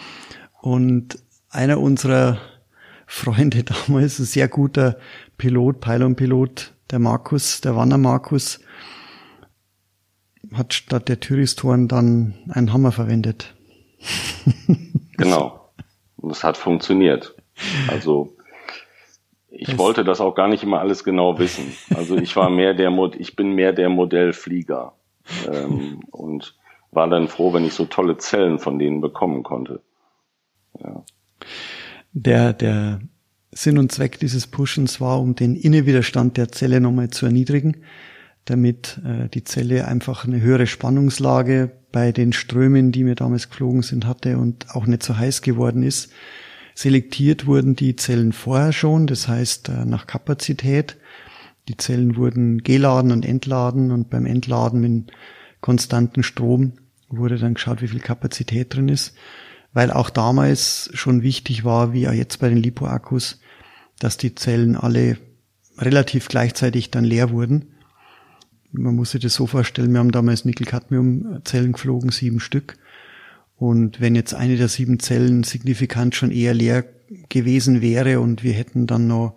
Und einer unserer Freunde <laughs> damals, ein sehr guter Pilot, Pylon-Pilot, der Markus, der Wanner Markus, hat statt der Tyristoren dann einen Hammer verwendet. <laughs> genau. Und es hat funktioniert. Also ich das wollte das auch gar nicht immer alles genau wissen. Also ich war mehr der Mod ich bin mehr der Modellflieger ähm, und war dann froh, wenn ich so tolle Zellen von denen bekommen konnte. Ja. Der der Sinn und Zweck dieses Pushens war, um den Innenwiderstand der Zelle nochmal zu erniedrigen, damit äh, die Zelle einfach eine höhere Spannungslage bei den Strömen, die mir damals geflogen sind, hatte und auch nicht so heiß geworden ist. Selektiert wurden die Zellen vorher schon, das heißt äh, nach Kapazität. Die Zellen wurden geladen und entladen und beim Entladen mit konstanten Strom wurde dann geschaut, wie viel Kapazität drin ist weil auch damals schon wichtig war, wie auch jetzt bei den Lipo-Akkus, dass die Zellen alle relativ gleichzeitig dann leer wurden. Man muss sich das so vorstellen, wir haben damals Nickel-Cadmium-Zellen geflogen, sieben Stück. Und wenn jetzt eine der sieben Zellen signifikant schon eher leer gewesen wäre und wir hätten dann noch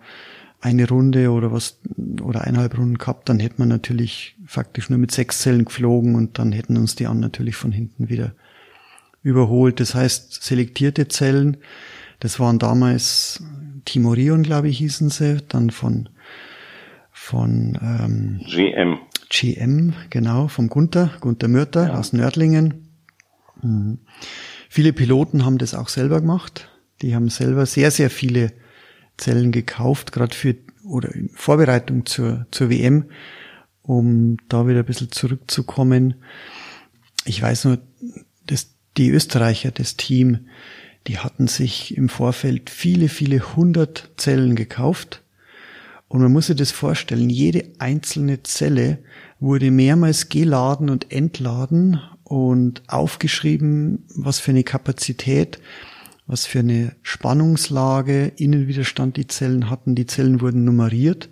eine Runde oder was oder eineinhalb Runden gehabt, dann hätte man natürlich faktisch nur mit sechs Zellen geflogen und dann hätten uns die anderen natürlich von hinten wieder überholt. Das heißt, selektierte Zellen, das waren damals Timorion, glaube ich, hießen sie, dann von von ähm, GM. GM, genau, vom Gunther, Gunther Mörter ja. aus Nördlingen. Mhm. Viele Piloten haben das auch selber gemacht. Die haben selber sehr, sehr viele Zellen gekauft, gerade für oder in Vorbereitung zur, zur WM, um da wieder ein bisschen zurückzukommen. Ich weiß nur, das die Österreicher, das Team, die hatten sich im Vorfeld viele, viele hundert Zellen gekauft. Und man muss sich das vorstellen, jede einzelne Zelle wurde mehrmals geladen und entladen und aufgeschrieben, was für eine Kapazität, was für eine Spannungslage, Innenwiderstand die Zellen hatten. Die Zellen wurden nummeriert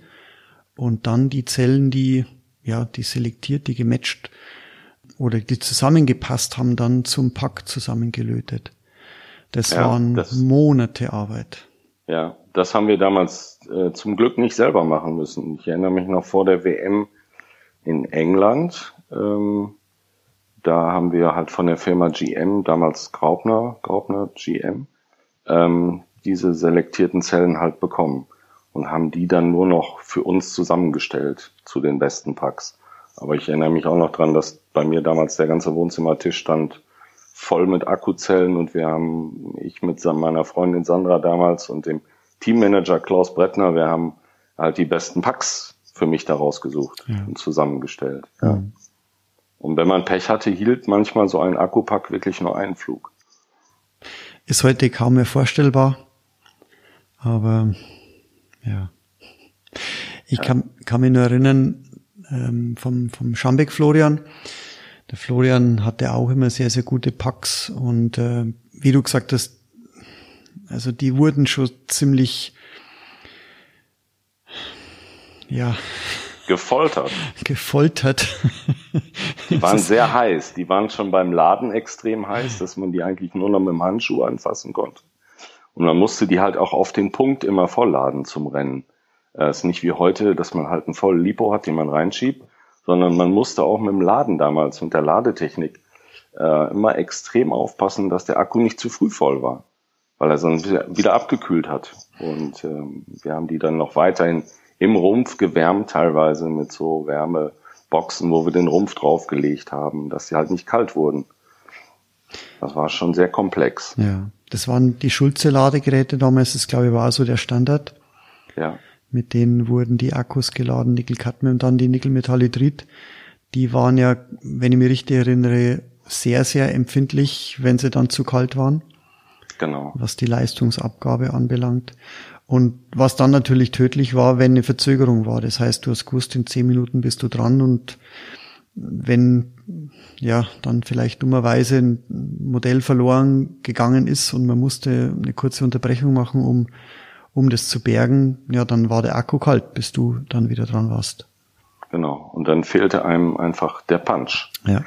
und dann die Zellen, die, ja, die selektiert, die gematcht oder die zusammengepasst haben, dann zum Pack zusammengelötet. Das ja, waren das, Monate Arbeit. Ja, das haben wir damals äh, zum Glück nicht selber machen müssen. Ich erinnere mich noch vor der WM in England. Ähm, da haben wir halt von der Firma GM, damals Graupner, Graupner GM, ähm, diese selektierten Zellen halt bekommen und haben die dann nur noch für uns zusammengestellt zu den besten Packs. Aber ich erinnere mich auch noch dran, dass bei mir damals der ganze Wohnzimmertisch stand voll mit Akkuzellen und wir haben, ich mit meiner Freundin Sandra damals und dem Teammanager Klaus Brettner, wir haben halt die besten Packs für mich daraus gesucht ja. und zusammengestellt. Ja. Und wenn man Pech hatte, hielt manchmal so ein Akkupack wirklich nur einen Flug. Ist heute kaum mehr vorstellbar, aber ja. Ich ja. kann, kann mich nur erinnern, ähm, vom, vom Schambeck Florian. Der Florian hatte auch immer sehr, sehr gute Packs und äh, wie du gesagt hast, also die wurden schon ziemlich, ja. Gefoltert. Gefoltert. Die <laughs> waren sehr heiß. Die waren schon beim Laden extrem heiß, dass man die eigentlich nur noch mit dem Handschuh anfassen konnte. Und man musste die halt auch auf den Punkt immer vollladen zum Rennen. Es äh, ist nicht wie heute, dass man halt einen vollen Lipo hat, den man reinschiebt, sondern man musste auch mit dem Laden damals und der Ladetechnik äh, immer extrem aufpassen, dass der Akku nicht zu früh voll war, weil er sonst wieder abgekühlt hat. Und ähm, wir haben die dann noch weiterhin im Rumpf gewärmt teilweise mit so Wärmeboxen, wo wir den Rumpf draufgelegt haben, dass sie halt nicht kalt wurden. Das war schon sehr komplex. Ja, das waren die Schulze-Ladegeräte damals, das glaube ich war so der Standard. Ja. Mit denen wurden die Akkus geladen, Nickel-Cadmium, dann die Nickel-Metallhydrid. Die waren ja, wenn ich mich richtig erinnere, sehr, sehr empfindlich, wenn sie dann zu kalt waren. Genau. Was die Leistungsabgabe anbelangt. Und was dann natürlich tödlich war, wenn eine Verzögerung war. Das heißt, du hast gewusst, in zehn Minuten bist du dran und wenn ja dann vielleicht dummerweise ein Modell verloren gegangen ist und man musste eine kurze Unterbrechung machen, um um das zu bergen, ja, dann war der Akku kalt, bis du dann wieder dran warst. Genau. Und dann fehlte einem einfach der Punch. Ja.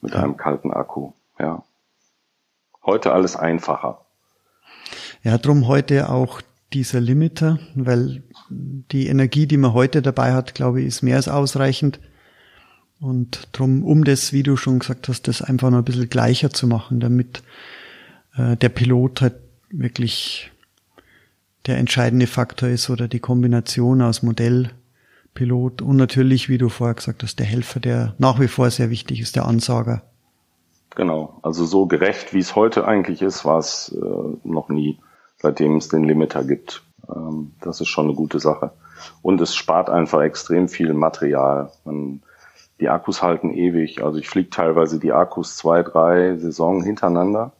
Mit ja. einem kalten Akku. Ja. Heute alles einfacher. Ja, drum heute auch dieser Limiter, weil die Energie, die man heute dabei hat, glaube ich, ist mehr als ausreichend. Und drum, um das, wie du schon gesagt hast, das einfach noch ein bisschen gleicher zu machen, damit äh, der Pilot halt wirklich der entscheidende Faktor ist oder die Kombination aus Modell, Pilot und natürlich, wie du vorher gesagt hast, der Helfer, der nach wie vor sehr wichtig ist, der Ansager. Genau, also so gerecht, wie es heute eigentlich ist, war es äh, noch nie seitdem es den Limiter gibt. Ähm, das ist schon eine gute Sache. Und es spart einfach extrem viel Material. Man, die Akkus halten ewig. Also ich fliege teilweise die Akkus zwei, drei Saisonen hintereinander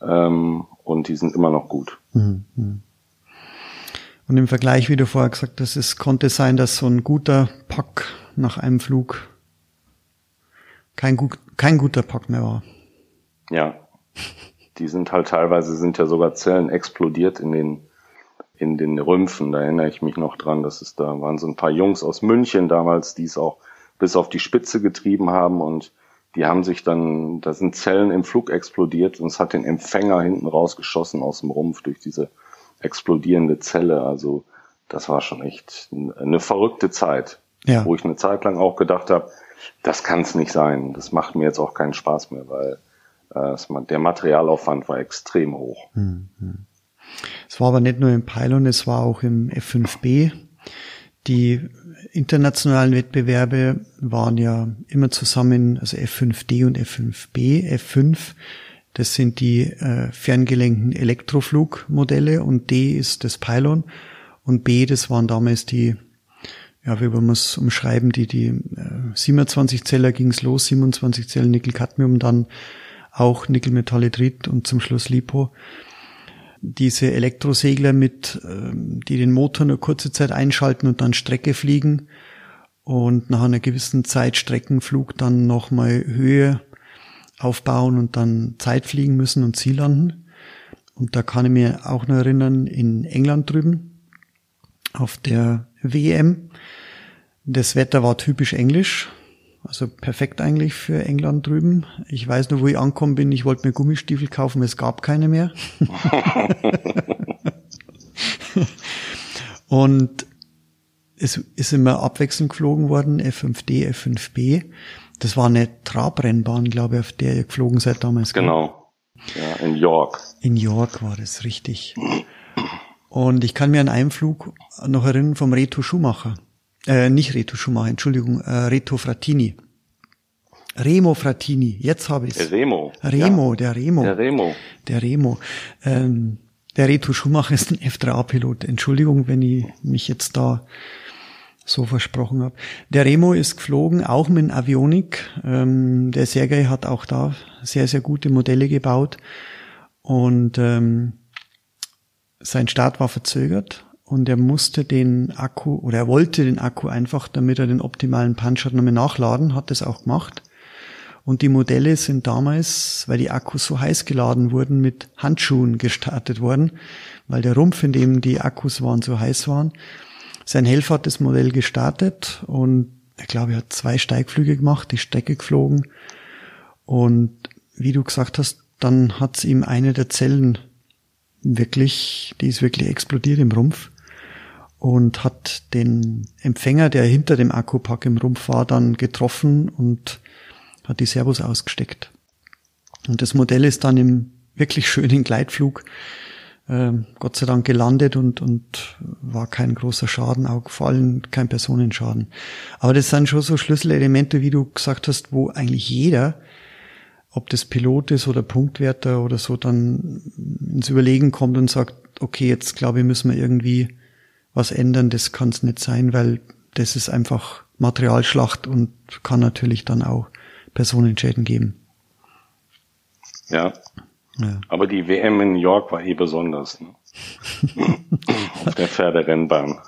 ähm, und die sind immer noch gut. Mhm. Und im Vergleich, wie du vorher gesagt hast, es konnte sein, dass so ein guter Pack nach einem Flug kein, gut, kein guter Pack mehr war. Ja, <laughs> die sind halt teilweise sind ja sogar Zellen explodiert in den in den Rümpfen. Da erinnere ich mich noch dran, dass es da waren so ein paar Jungs aus München damals, die es auch bis auf die Spitze getrieben haben und die haben sich dann, da sind Zellen im Flug explodiert und es hat den Empfänger hinten rausgeschossen aus dem Rumpf durch diese explodierende Zelle. Also das war schon echt eine verrückte Zeit, ja. wo ich eine Zeit lang auch gedacht habe, das kann es nicht sein. Das macht mir jetzt auch keinen Spaß mehr, weil der Materialaufwand war extrem hoch. Hm, hm. Es war aber nicht nur im Pylon, es war auch im F5B. Die internationalen Wettbewerbe waren ja immer zusammen, also F5D und F5B. F5, das sind die äh, ferngelenkten Elektroflugmodelle und D ist das Pylon und B, das waren damals die, ja, wie wir es umschreiben, die, die äh, 27 Zeller ging's los, 27 Zellen Nickel-Cadmium, dann auch Nickelmetallhydrid und zum Schluss Lipo. Diese Elektrosegler mit, ähm, die den Motor nur kurze Zeit einschalten und dann Strecke fliegen und nach einer gewissen Zeit Streckenflug dann nochmal Höhe aufbauen und dann Zeit fliegen müssen und Ziel landen. Und da kann ich mir auch noch erinnern, in England drüben, auf der WM. Das Wetter war typisch englisch. Also perfekt eigentlich für England drüben. Ich weiß nur, wo ich angekommen bin, ich wollte mir Gummistiefel kaufen, es gab keine mehr. <laughs> und es ist immer abwechselnd geflogen worden, F5D, F5B. Das war eine Trabrennbahn, glaube ich, auf der ihr geflogen seid damals. Genau. Ja, in York. In York war das richtig. Und ich kann mir an einem Flug noch erinnern vom Reto Schumacher äh, nicht Reto Schumacher, Entschuldigung, äh, Reto Frattini. Remo Frattini, jetzt habe ich es. Remo. Remo, ja. der Remo. Der Remo. Der Remo. Ähm, der Reto Schumacher ist ein F3A-Pilot. Entschuldigung, wenn ich mich jetzt da so versprochen habe. Der Remo ist geflogen, auch mit Avionik. Ähm, der Sergei hat auch da sehr, sehr gute Modelle gebaut. Und ähm, sein Start war verzögert und er musste den Akku oder er wollte den Akku einfach, damit er den optimalen Punch hat, nochmal nachladen, hat das auch gemacht. Und die Modelle sind damals, weil die Akkus so heiß geladen wurden, mit Handschuhen gestartet worden, weil der Rumpf, in dem die Akkus waren, so heiß waren. Sein Helfer hat das Modell gestartet und ich glaube, er hat zwei Steigflüge gemacht, die Strecke geflogen. Und wie du gesagt hast, dann hat's ihm eine der Zellen wirklich, die ist wirklich explodiert im Rumpf und hat den Empfänger, der hinter dem Akkupack im Rumpf war, dann getroffen und hat die Servos ausgesteckt. Und das Modell ist dann im wirklich schönen Gleitflug ähm, Gott sei Dank gelandet und, und war kein großer Schaden, auch vor allem kein Personenschaden. Aber das sind schon so Schlüsselelemente, wie du gesagt hast, wo eigentlich jeder, ob das Pilot ist oder Punktwärter oder so, dann ins Überlegen kommt und sagt, okay, jetzt glaube ich, müssen wir irgendwie was ändern, das kann es nicht sein, weil das ist einfach Materialschlacht und kann natürlich dann auch Personenschäden geben. Ja. ja. Aber die WM in New York war eh besonders. Ne? <laughs> Auf der Pferderennbahn.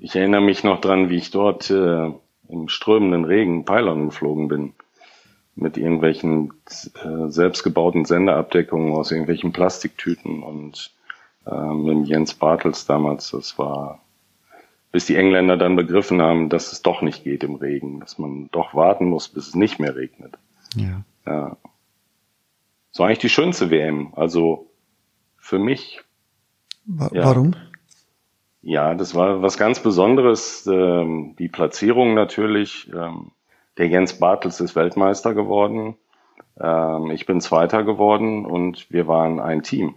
Ich erinnere mich noch dran, wie ich dort äh, im strömenden Regen Pylon geflogen bin. Mit irgendwelchen äh, selbstgebauten Senderabdeckungen aus irgendwelchen Plastiktüten und äh, mit Jens Bartels damals. Das war, bis die Engländer dann begriffen haben, dass es doch nicht geht im Regen, dass man doch warten muss, bis es nicht mehr regnet. Ja. ja. So eigentlich die schönste WM. Also für mich. Wa ja. Warum? Ja, das war was ganz Besonderes. Ähm, die Platzierung natürlich. Ähm, der Jens Bartels ist Weltmeister geworden. Ähm, ich bin Zweiter geworden und wir waren ein Team.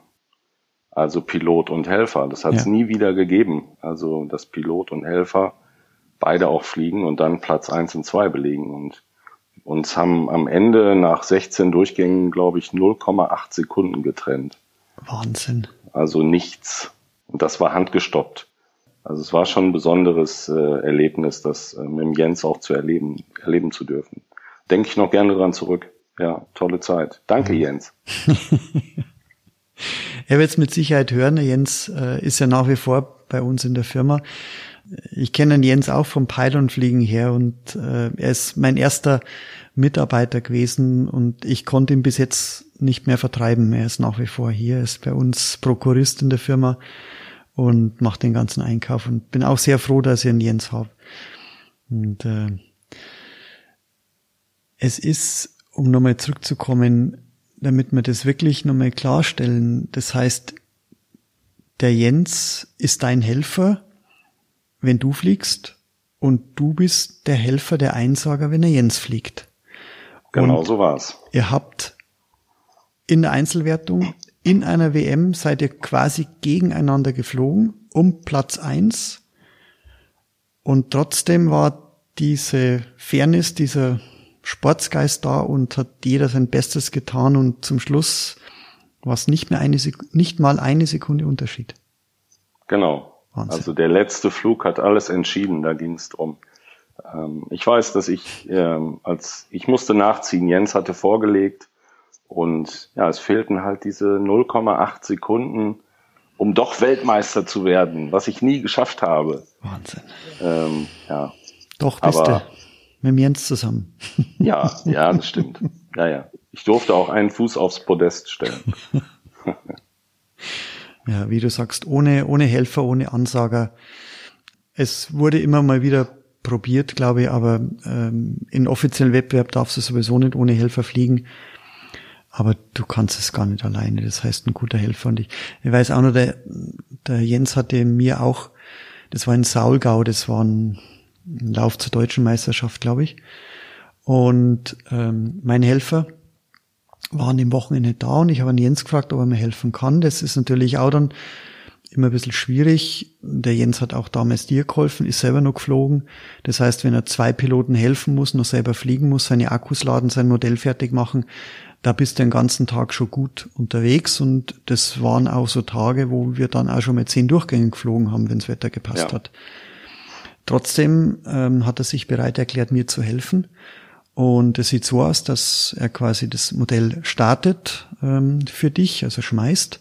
Also Pilot und Helfer. Das hat es ja. nie wieder gegeben. Also dass Pilot und Helfer beide auch fliegen und dann Platz eins und zwei belegen. Und uns haben am Ende nach 16 Durchgängen, glaube ich, 0,8 Sekunden getrennt. Wahnsinn. Also nichts. Und das war handgestoppt. Also es war schon ein besonderes äh, Erlebnis, das äh, mit dem Jens auch zu erleben, erleben zu dürfen. Denke ich noch gerne dran zurück. Ja, tolle Zeit. Danke, Jens. <laughs> er wird es mit Sicherheit hören. Jens äh, ist ja nach wie vor bei uns in der Firma. Ich kenne Jens auch vom Pylonfliegen her und äh, er ist mein erster Mitarbeiter gewesen und ich konnte ihn bis jetzt nicht mehr vertreiben. Er ist nach wie vor hier, er ist bei uns Prokurist in der Firma und macht den ganzen Einkauf und bin auch sehr froh, dass ich einen Jens habe. Und äh, es ist, um nochmal zurückzukommen, damit wir das wirklich nochmal klarstellen, das heißt, der Jens ist dein Helfer, wenn du fliegst und du bist der Helfer, der Einsager, wenn der Jens fliegt. Genau und so war's. Ihr habt in der Einzelwertung in einer WM seid ihr quasi gegeneinander geflogen um Platz eins und trotzdem war diese Fairness, dieser Sportsgeist da und hat jeder sein Bestes getan und zum Schluss war es nicht mehr eine Sekunde, nicht mal eine Sekunde Unterschied. Genau. Wahnsinn. Also der letzte Flug hat alles entschieden, da ging es drum. Ähm, ich weiß, dass ich ähm, als ich musste nachziehen, Jens hatte vorgelegt und ja, es fehlten halt diese 0,8 Sekunden, um doch Weltmeister zu werden, was ich nie geschafft habe. Wahnsinn. Ähm, ja. Doch bist Aber, du mit Jens zusammen. <laughs> ja, ja, das stimmt. Ja, ja. Ich durfte auch einen Fuß aufs Podest stellen. <laughs> ja, wie du sagst, ohne, ohne Helfer, ohne Ansager. Es wurde immer mal wieder probiert, glaube ich, aber ähm, in offiziellen Wettbewerb darfst du sowieso nicht ohne Helfer fliegen. Aber du kannst es gar nicht alleine. Das heißt, ein guter Helfer. Und ich, ich weiß auch noch, der, der Jens hatte mir auch, das war ein Saulgau, das war ein, ein Lauf zur deutschen Meisterschaft, glaube ich. Und ähm, mein Helfer, war an dem Wochenende da und ich habe an Jens gefragt, ob er mir helfen kann. Das ist natürlich auch dann immer ein bisschen schwierig. Der Jens hat auch damals dir geholfen, ist selber noch geflogen. Das heißt, wenn er zwei Piloten helfen muss, noch selber fliegen muss, seine Akkus laden, sein Modell fertig machen, da bist du den ganzen Tag schon gut unterwegs und das waren auch so Tage, wo wir dann auch schon mit zehn Durchgängen geflogen haben, wenns Wetter gepasst ja. hat. Trotzdem ähm, hat er sich bereit erklärt, mir zu helfen und es sieht so aus, dass er quasi das Modell startet ähm, für dich, also schmeißt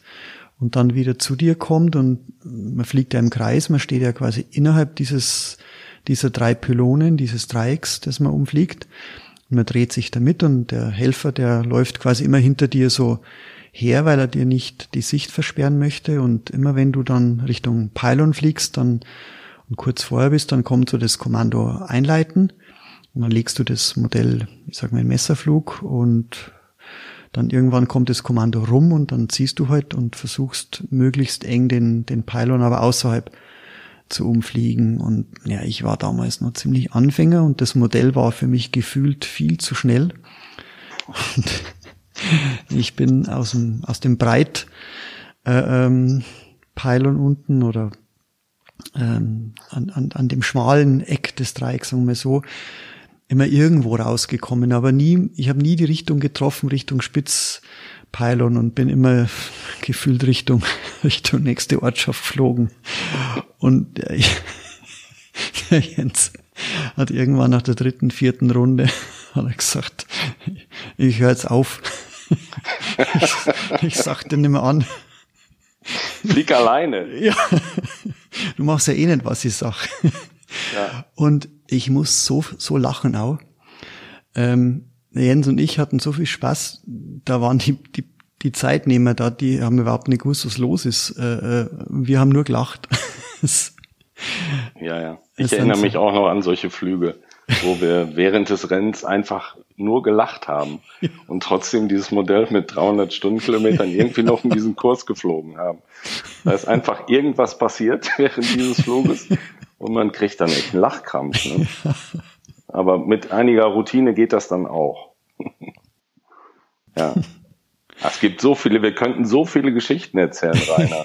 und dann wieder zu dir kommt und man fliegt ja im Kreis, man steht ja quasi innerhalb dieses, dieser drei Pylonen, dieses Dreiecks, das man umfliegt. Und man dreht sich damit und der Helfer, der läuft quasi immer hinter dir so her, weil er dir nicht die Sicht versperren möchte. Und immer wenn du dann Richtung Pylon fliegst, dann und kurz vorher bist, dann kommt so das Kommando einleiten. Und dann legst du das Modell, ich sag mal, in Messerflug und dann irgendwann kommt das Kommando rum und dann ziehst du halt und versuchst möglichst eng den, den Pylon aber außerhalb zu umfliegen. Und ja, ich war damals noch ziemlich Anfänger und das Modell war für mich gefühlt viel zu schnell. Und <laughs> ich bin aus dem, aus dem Breit äh, ähm, Pylon unten oder ähm, an, an, an dem schmalen Eck des Dreiecks, sagen wir so, immer irgendwo rausgekommen, aber nie, ich habe nie die Richtung getroffen, Richtung Spitzpylon und bin immer <laughs> gefühlt Richtung, <laughs> Richtung nächste Ortschaft geflogen. Und der, der <laughs> Jens hat irgendwann nach der dritten, vierten Runde hat er gesagt, ich höre jetzt auf. Ich, ich sagte nicht mehr an. Flieg alleine. <laughs> Ja. Du machst ja eh nicht, was ich sag. Ja. Und ich muss so, so lachen auch. Ähm, Jens und ich hatten so viel Spaß. Da waren die, die, die Zeitnehmer da, die haben überhaupt nicht gewusst, was los ist. Äh, äh wir haben nur gelacht. <laughs> ja, ja. Ich erinnere mich auch noch an solche Flüge, wo wir während des Rennens einfach nur gelacht haben und trotzdem dieses Modell mit 300 Stundenkilometern <laughs> irgendwie noch in diesen Kurs geflogen haben. Da ist einfach irgendwas passiert <laughs> während dieses Fluges und man kriegt dann echt einen Lachkrampf. Ne? <laughs> Aber mit einiger Routine geht das dann auch. ja. Es gibt so viele, wir könnten so viele Geschichten erzählen, Rainer.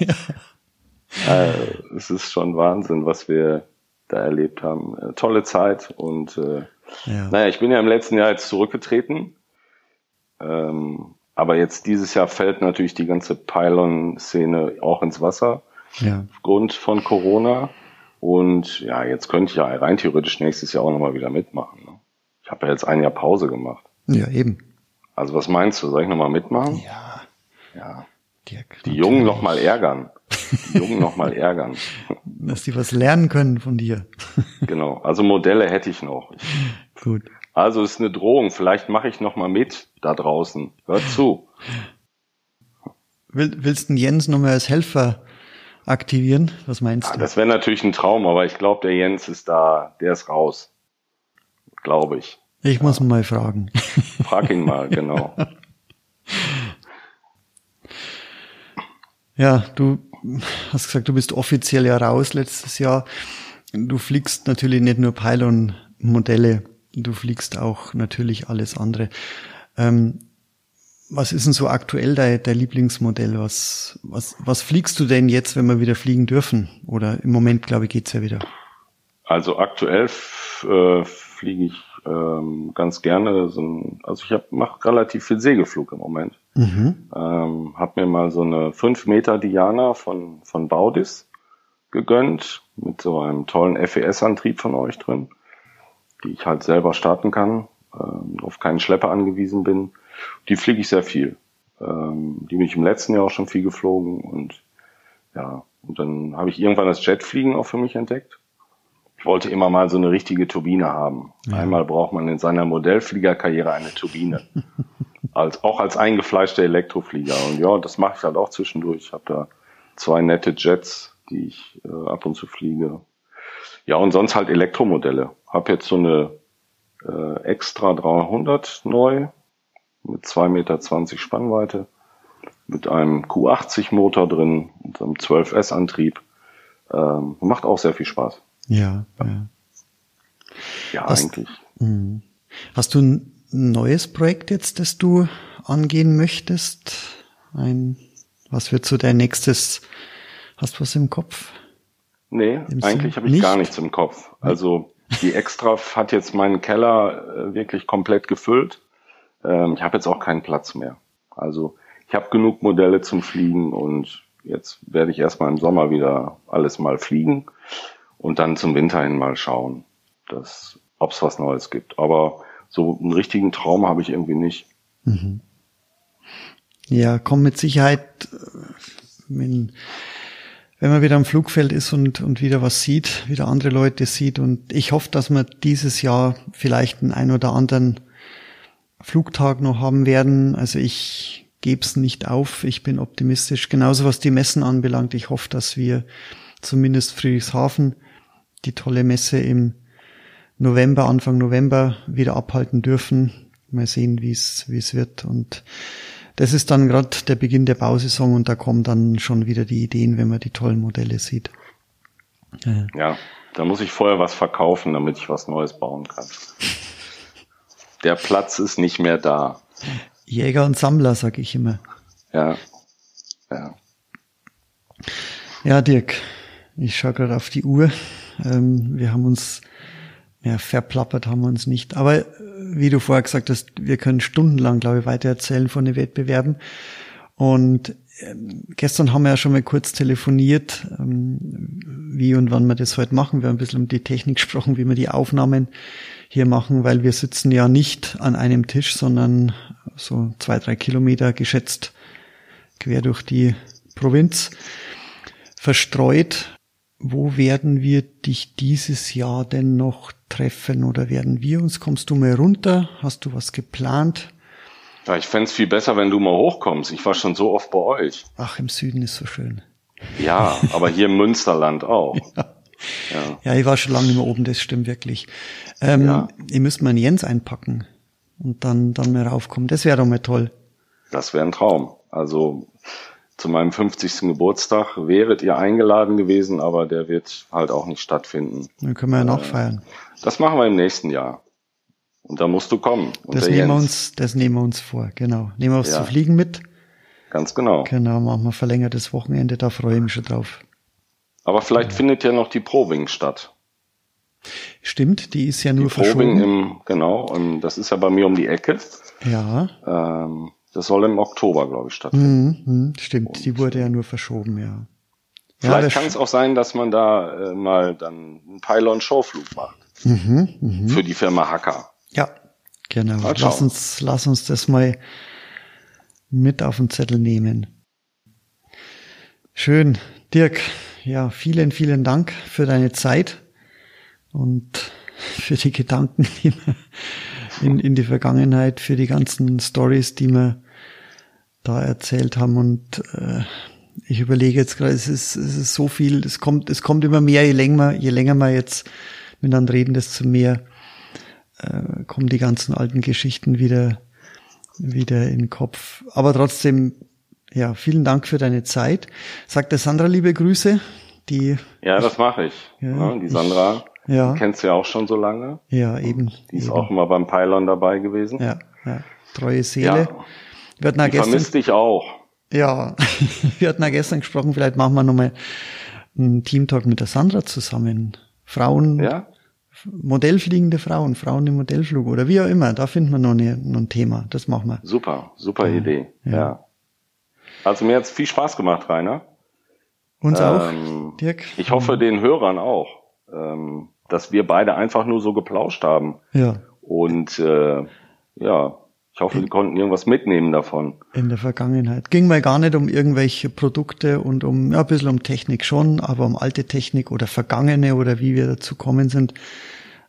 ja. äh, es ist schon Wahnsinn, was wir da erlebt haben. Äh, tolle Zeit und äh, ja. naja, ich bin ja im letzten Jahr jetzt zurückgetreten. Ähm, aber jetzt dieses Jahr fällt natürlich die ganze Pylon-Szene auch ins Wasser. Ja. Aufgrund von Corona. Und ja, jetzt könnte ich ja rein theoretisch nächstes Jahr auch nochmal wieder mitmachen. Ne? Ich habe ja jetzt ein Jahr Pause gemacht. Ja, eben. Also was meinst du? Soll ich nochmal mitmachen? Ja. Ja. Dirk, die Jungen nochmal ärgern. Die Jungen nochmal <laughs> ärgern. Dass die was lernen können von dir. genau. Also Modelle hätte ich noch. Gut. Also ist eine Drohung. Vielleicht mache ich nochmal mit da draußen. Hört zu. Will, willst du Jens nochmal als Helfer aktivieren? Was meinst ja, du? Das wäre natürlich ein Traum, aber ich glaube, der Jens ist da, der ist raus. Glaube ich. Ich muss ja. mal fragen. Frag ihn mal, genau. <laughs> Ja, du hast gesagt, du bist offiziell ja raus letztes Jahr. Du fliegst natürlich nicht nur Pylon-Modelle, du fliegst auch natürlich alles andere. Ähm, was ist denn so aktuell dein, dein Lieblingsmodell? Was, was, was fliegst du denn jetzt, wenn wir wieder fliegen dürfen? Oder im Moment, glaube ich, geht's ja wieder. Also aktuell äh, fliege ich ähm, ganz gerne. Ein, also ich mache relativ viel Segelflug im Moment. Mhm. Ähm, hab mir mal so eine 5 Meter Diana von, von Baudis gegönnt, mit so einem tollen FES-Antrieb von euch drin, die ich halt selber starten kann, ähm, auf keinen Schlepper angewiesen bin die fliege ich sehr viel. Ähm, die bin ich im letzten Jahr auch schon viel geflogen und ja, und dann habe ich irgendwann das Jetfliegen auch für mich entdeckt. Ich wollte immer mal so eine richtige Turbine haben. Ja. Einmal braucht man in seiner Modellfliegerkarriere eine Turbine. <laughs> als, auch als eingefleischter Elektroflieger. Und ja, das mache ich halt auch zwischendurch. Ich habe da zwei nette Jets, die ich äh, ab und zu fliege. Ja, und sonst halt Elektromodelle. Hab jetzt so eine äh, Extra 300 neu, mit 2,20 Meter Spannweite, mit einem Q80 Motor drin und einem 12S Antrieb. Ähm, macht auch sehr viel Spaß. Ja, ja. Ja, hast, eigentlich. Mh. Hast du ein neues Projekt jetzt, das du angehen möchtest? Ein, was wird so dein nächstes, hast du was im Kopf? Nee, Im eigentlich habe ich nicht? gar nichts im Kopf. Also die Extra <laughs> hat jetzt meinen Keller äh, wirklich komplett gefüllt. Ähm, ich habe jetzt auch keinen Platz mehr. Also ich habe genug Modelle zum Fliegen und jetzt werde ich erstmal im Sommer wieder alles mal fliegen und dann zum Winter hin mal schauen, dass ob es was Neues gibt. Aber so einen richtigen Traum habe ich irgendwie nicht. Mhm. Ja, komm mit Sicherheit, wenn, wenn man wieder am Flugfeld ist und, und wieder was sieht, wieder andere Leute sieht. Und ich hoffe, dass man dieses Jahr vielleicht einen ein oder anderen Flugtag noch haben werden. Also ich gebe es nicht auf. Ich bin optimistisch. Genauso was die Messen anbelangt. Ich hoffe, dass wir zumindest Friedrichshafen die tolle Messe im November, Anfang November wieder abhalten dürfen. Mal sehen, wie es wie es wird. Und das ist dann gerade der Beginn der Bausaison und da kommen dann schon wieder die Ideen, wenn man die tollen Modelle sieht. Ja, ja da muss ich vorher was verkaufen, damit ich was Neues bauen kann der Platz ist nicht mehr da. Jäger und Sammler, sag ich immer. Ja. Ja. Ja, Dirk, ich schaue gerade auf die Uhr. Ähm, wir haben uns, ja, verplappert haben wir uns nicht. Aber äh, wie du vorher gesagt hast, wir können stundenlang, glaube ich, weiter erzählen von den Wettbewerben. Und ähm, gestern haben wir ja schon mal kurz telefoniert, ähm, wie und wann wir das heute machen. Wir haben ein bisschen um die Technik <laughs> gesprochen, wie wir die Aufnahmen hier machen, weil wir sitzen ja nicht an einem Tisch, sondern so zwei, drei Kilometer geschätzt quer durch die Provinz verstreut. Wo werden wir dich dieses Jahr denn noch treffen oder werden wir uns? Kommst du mal runter? Hast du was geplant? Ja, ich fände viel besser, wenn du mal hochkommst. Ich war schon so oft bei euch. Ach, im Süden ist so schön. Ja, aber hier im Münsterland auch. <laughs> Ja. Ja. ja, ich war schon lange nicht mehr oben, das stimmt wirklich. Ähm, ja. Ihr müsst mal einen Jens einpacken und dann, dann mal raufkommen. Das wäre doch mal toll. Das wäre ein Traum. Also zu meinem 50. Geburtstag wäret ihr eingeladen gewesen, aber der wird halt auch nicht stattfinden. Dann können wir ja noch äh, feiern. Das machen wir im nächsten Jahr. Und da musst du kommen. das nehmen wir uns, das nehmen wir uns vor, genau. Nehmen wir was ja. zu fliegen mit. Ganz genau. Genau, machen wir verlängertes Wochenende, da freue ich mich schon drauf. Aber vielleicht ja. findet ja noch die Proving statt. Stimmt, die ist ja nur die verschoben. im, genau, das ist ja bei mir um die Ecke. Ja. Ähm, das soll im Oktober, glaube ich, stattfinden. Mhm, mhm stimmt, Und die wurde ja nur verschoben, ja. Vielleicht ja, kann es auch sein, dass man da äh, mal dann einen Pylon-Showflug macht. Mhm, mh. Für die Firma Hacker. Ja, genau. Lass uns, lass uns das mal mit auf den Zettel nehmen. Schön. Dirk, ja, vielen, vielen Dank für deine Zeit und für die Gedanken die in, in die Vergangenheit, für die ganzen Stories, die wir da erzählt haben. Und äh, ich überlege jetzt gerade, es ist, es ist so viel, es kommt, es kommt immer mehr, je länger, je länger wir jetzt miteinander reden, desto mehr äh, kommen die ganzen alten Geschichten wieder, wieder in den Kopf. Aber trotzdem, ja, vielen Dank für deine Zeit. Sagt der Sandra liebe Grüße. Die ja, das mache ich. Ja, ja, die Sandra, ich, ja. Die kennst du ja auch schon so lange. Ja, eben. Die ist eben. auch immer beim Pylon dabei gewesen. Ja, ja. treue Seele. Ja. Wir hatten die gestern, vermisst dich auch. Ja, wir hatten ja gestern gesprochen, vielleicht machen wir nochmal einen Teamtalk mit der Sandra zusammen. Frauen, ja? Modellfliegende Frauen, Frauen im Modellflug oder wie auch immer, da finden wir noch, eine, noch ein Thema. Das machen wir. Super, super ja. Idee. Ja. ja. Also mir hat's viel Spaß gemacht, Rainer. Uns ähm, auch, Dirk. Ich hoffe den Hörern auch, ähm, dass wir beide einfach nur so geplauscht haben. Ja. Und äh, ja, ich hoffe, die konnten irgendwas mitnehmen davon. In der Vergangenheit. Ging mal gar nicht um irgendwelche Produkte und um, ja, ein bisschen um Technik schon, aber um alte Technik oder vergangene oder wie wir dazu kommen sind.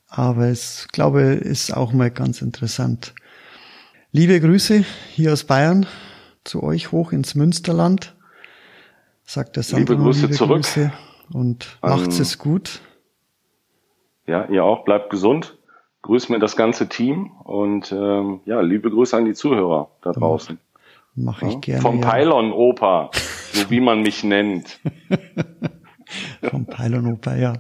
Aber es, glaube, ist auch mal ganz interessant. Liebe Grüße hier aus Bayern zu euch hoch ins Münsterland. Sagt der Sandro. Liebe Grüße liebe zurück. Grüße und macht's es gut. Ja, ihr auch. Bleibt gesund grüß mir das ganze Team und ähm, ja, liebe Grüße an die Zuhörer da draußen. Mach ich ja? gerne. Vom ja. Pylon Opa, <laughs> so wie man mich nennt. <laughs> Vom Pylon Opa, ja.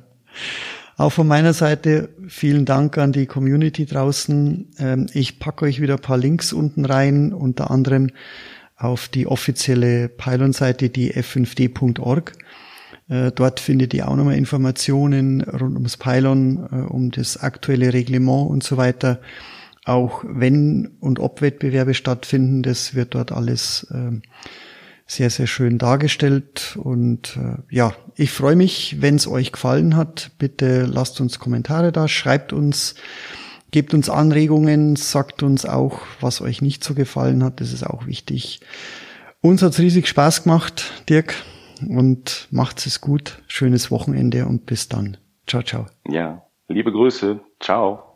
Auch von meiner Seite vielen Dank an die Community draußen. Ähm, ich packe euch wieder ein paar Links unten rein, unter anderem auf die offizielle Pylon-Seite, die f5d.org. Äh, dort findet ihr auch nochmal Informationen rund ums Pylon, äh, um das aktuelle Reglement und so weiter. Auch wenn und ob Wettbewerbe stattfinden, das wird dort alles ähm, sehr, sehr schön dargestellt. Und äh, ja, ich freue mich, wenn es euch gefallen hat. Bitte lasst uns Kommentare da, schreibt uns, gebt uns Anregungen, sagt uns auch, was euch nicht so gefallen hat. Das ist auch wichtig. Uns hat's riesig Spaß gemacht, Dirk und macht's es gut. Schönes Wochenende und bis dann. Ciao, ciao. Ja, liebe Grüße. Ciao.